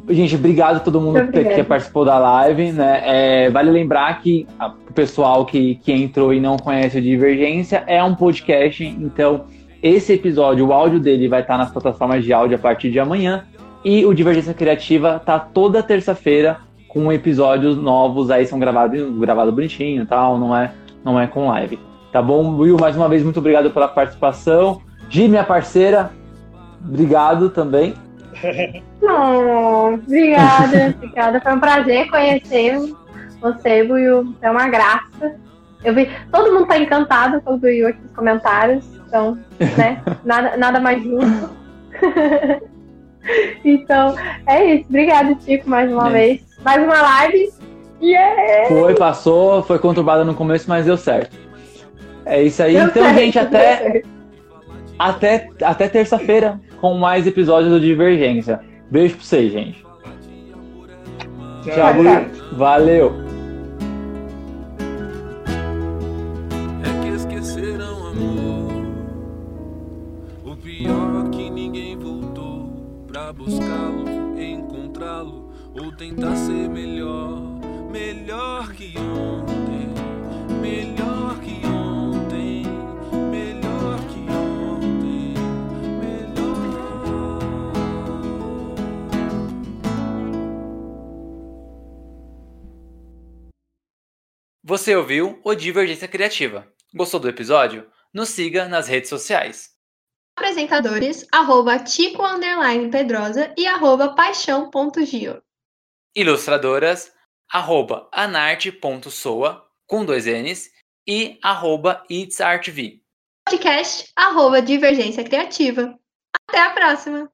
Gente, obrigado a todo mundo que, que participou da live. Né? É, vale lembrar que a- o pessoal que, que entrou e não conhece o Divergência é um podcast, então esse episódio, o áudio dele vai estar nas plataformas de áudio a partir de amanhã. E o Divergência Criativa tá toda terça-feira com episódios novos aí, são gravados gravado bonitinho e tal, não é, não é com live. Tá bom, Will? Mais uma vez, muito obrigado pela participação. Gi, minha parceira, obrigado também. <laughs> Não, obrigada, obrigada. Foi um prazer conhecer você, Buiu. É uma graça. Eu vi, todo mundo tá encantado com o Buiu aqui nos comentários. Então, né? <laughs> Nada, nada mais justo. <laughs> <laughs> então, é isso. Obrigada, Tico, mais uma É. vez. Mais uma live. Yeah! Foi, passou, foi conturbada no começo, mas deu certo. É isso aí. Deu então, certo, gente, até, até, até terça-feira com mais episódios do Divergência. Beijo pra vocês, gente. Tchau, Tchau. Valeu. Tentar ser melhor, melhor que ontem, melhor que ontem, melhor que ontem, melhor. Você ouviu o Divergência Criativa. Gostou do episódio? Nos siga nas redes sociais. Apresentadores, arroba Tico Underline Pedrosa e arroba paixão.gio. Ilustradoras, arroba anarte.soa, com dois N's, e arroba itsartv. Podcast, arroba Divergência Criativa. Até a próxima!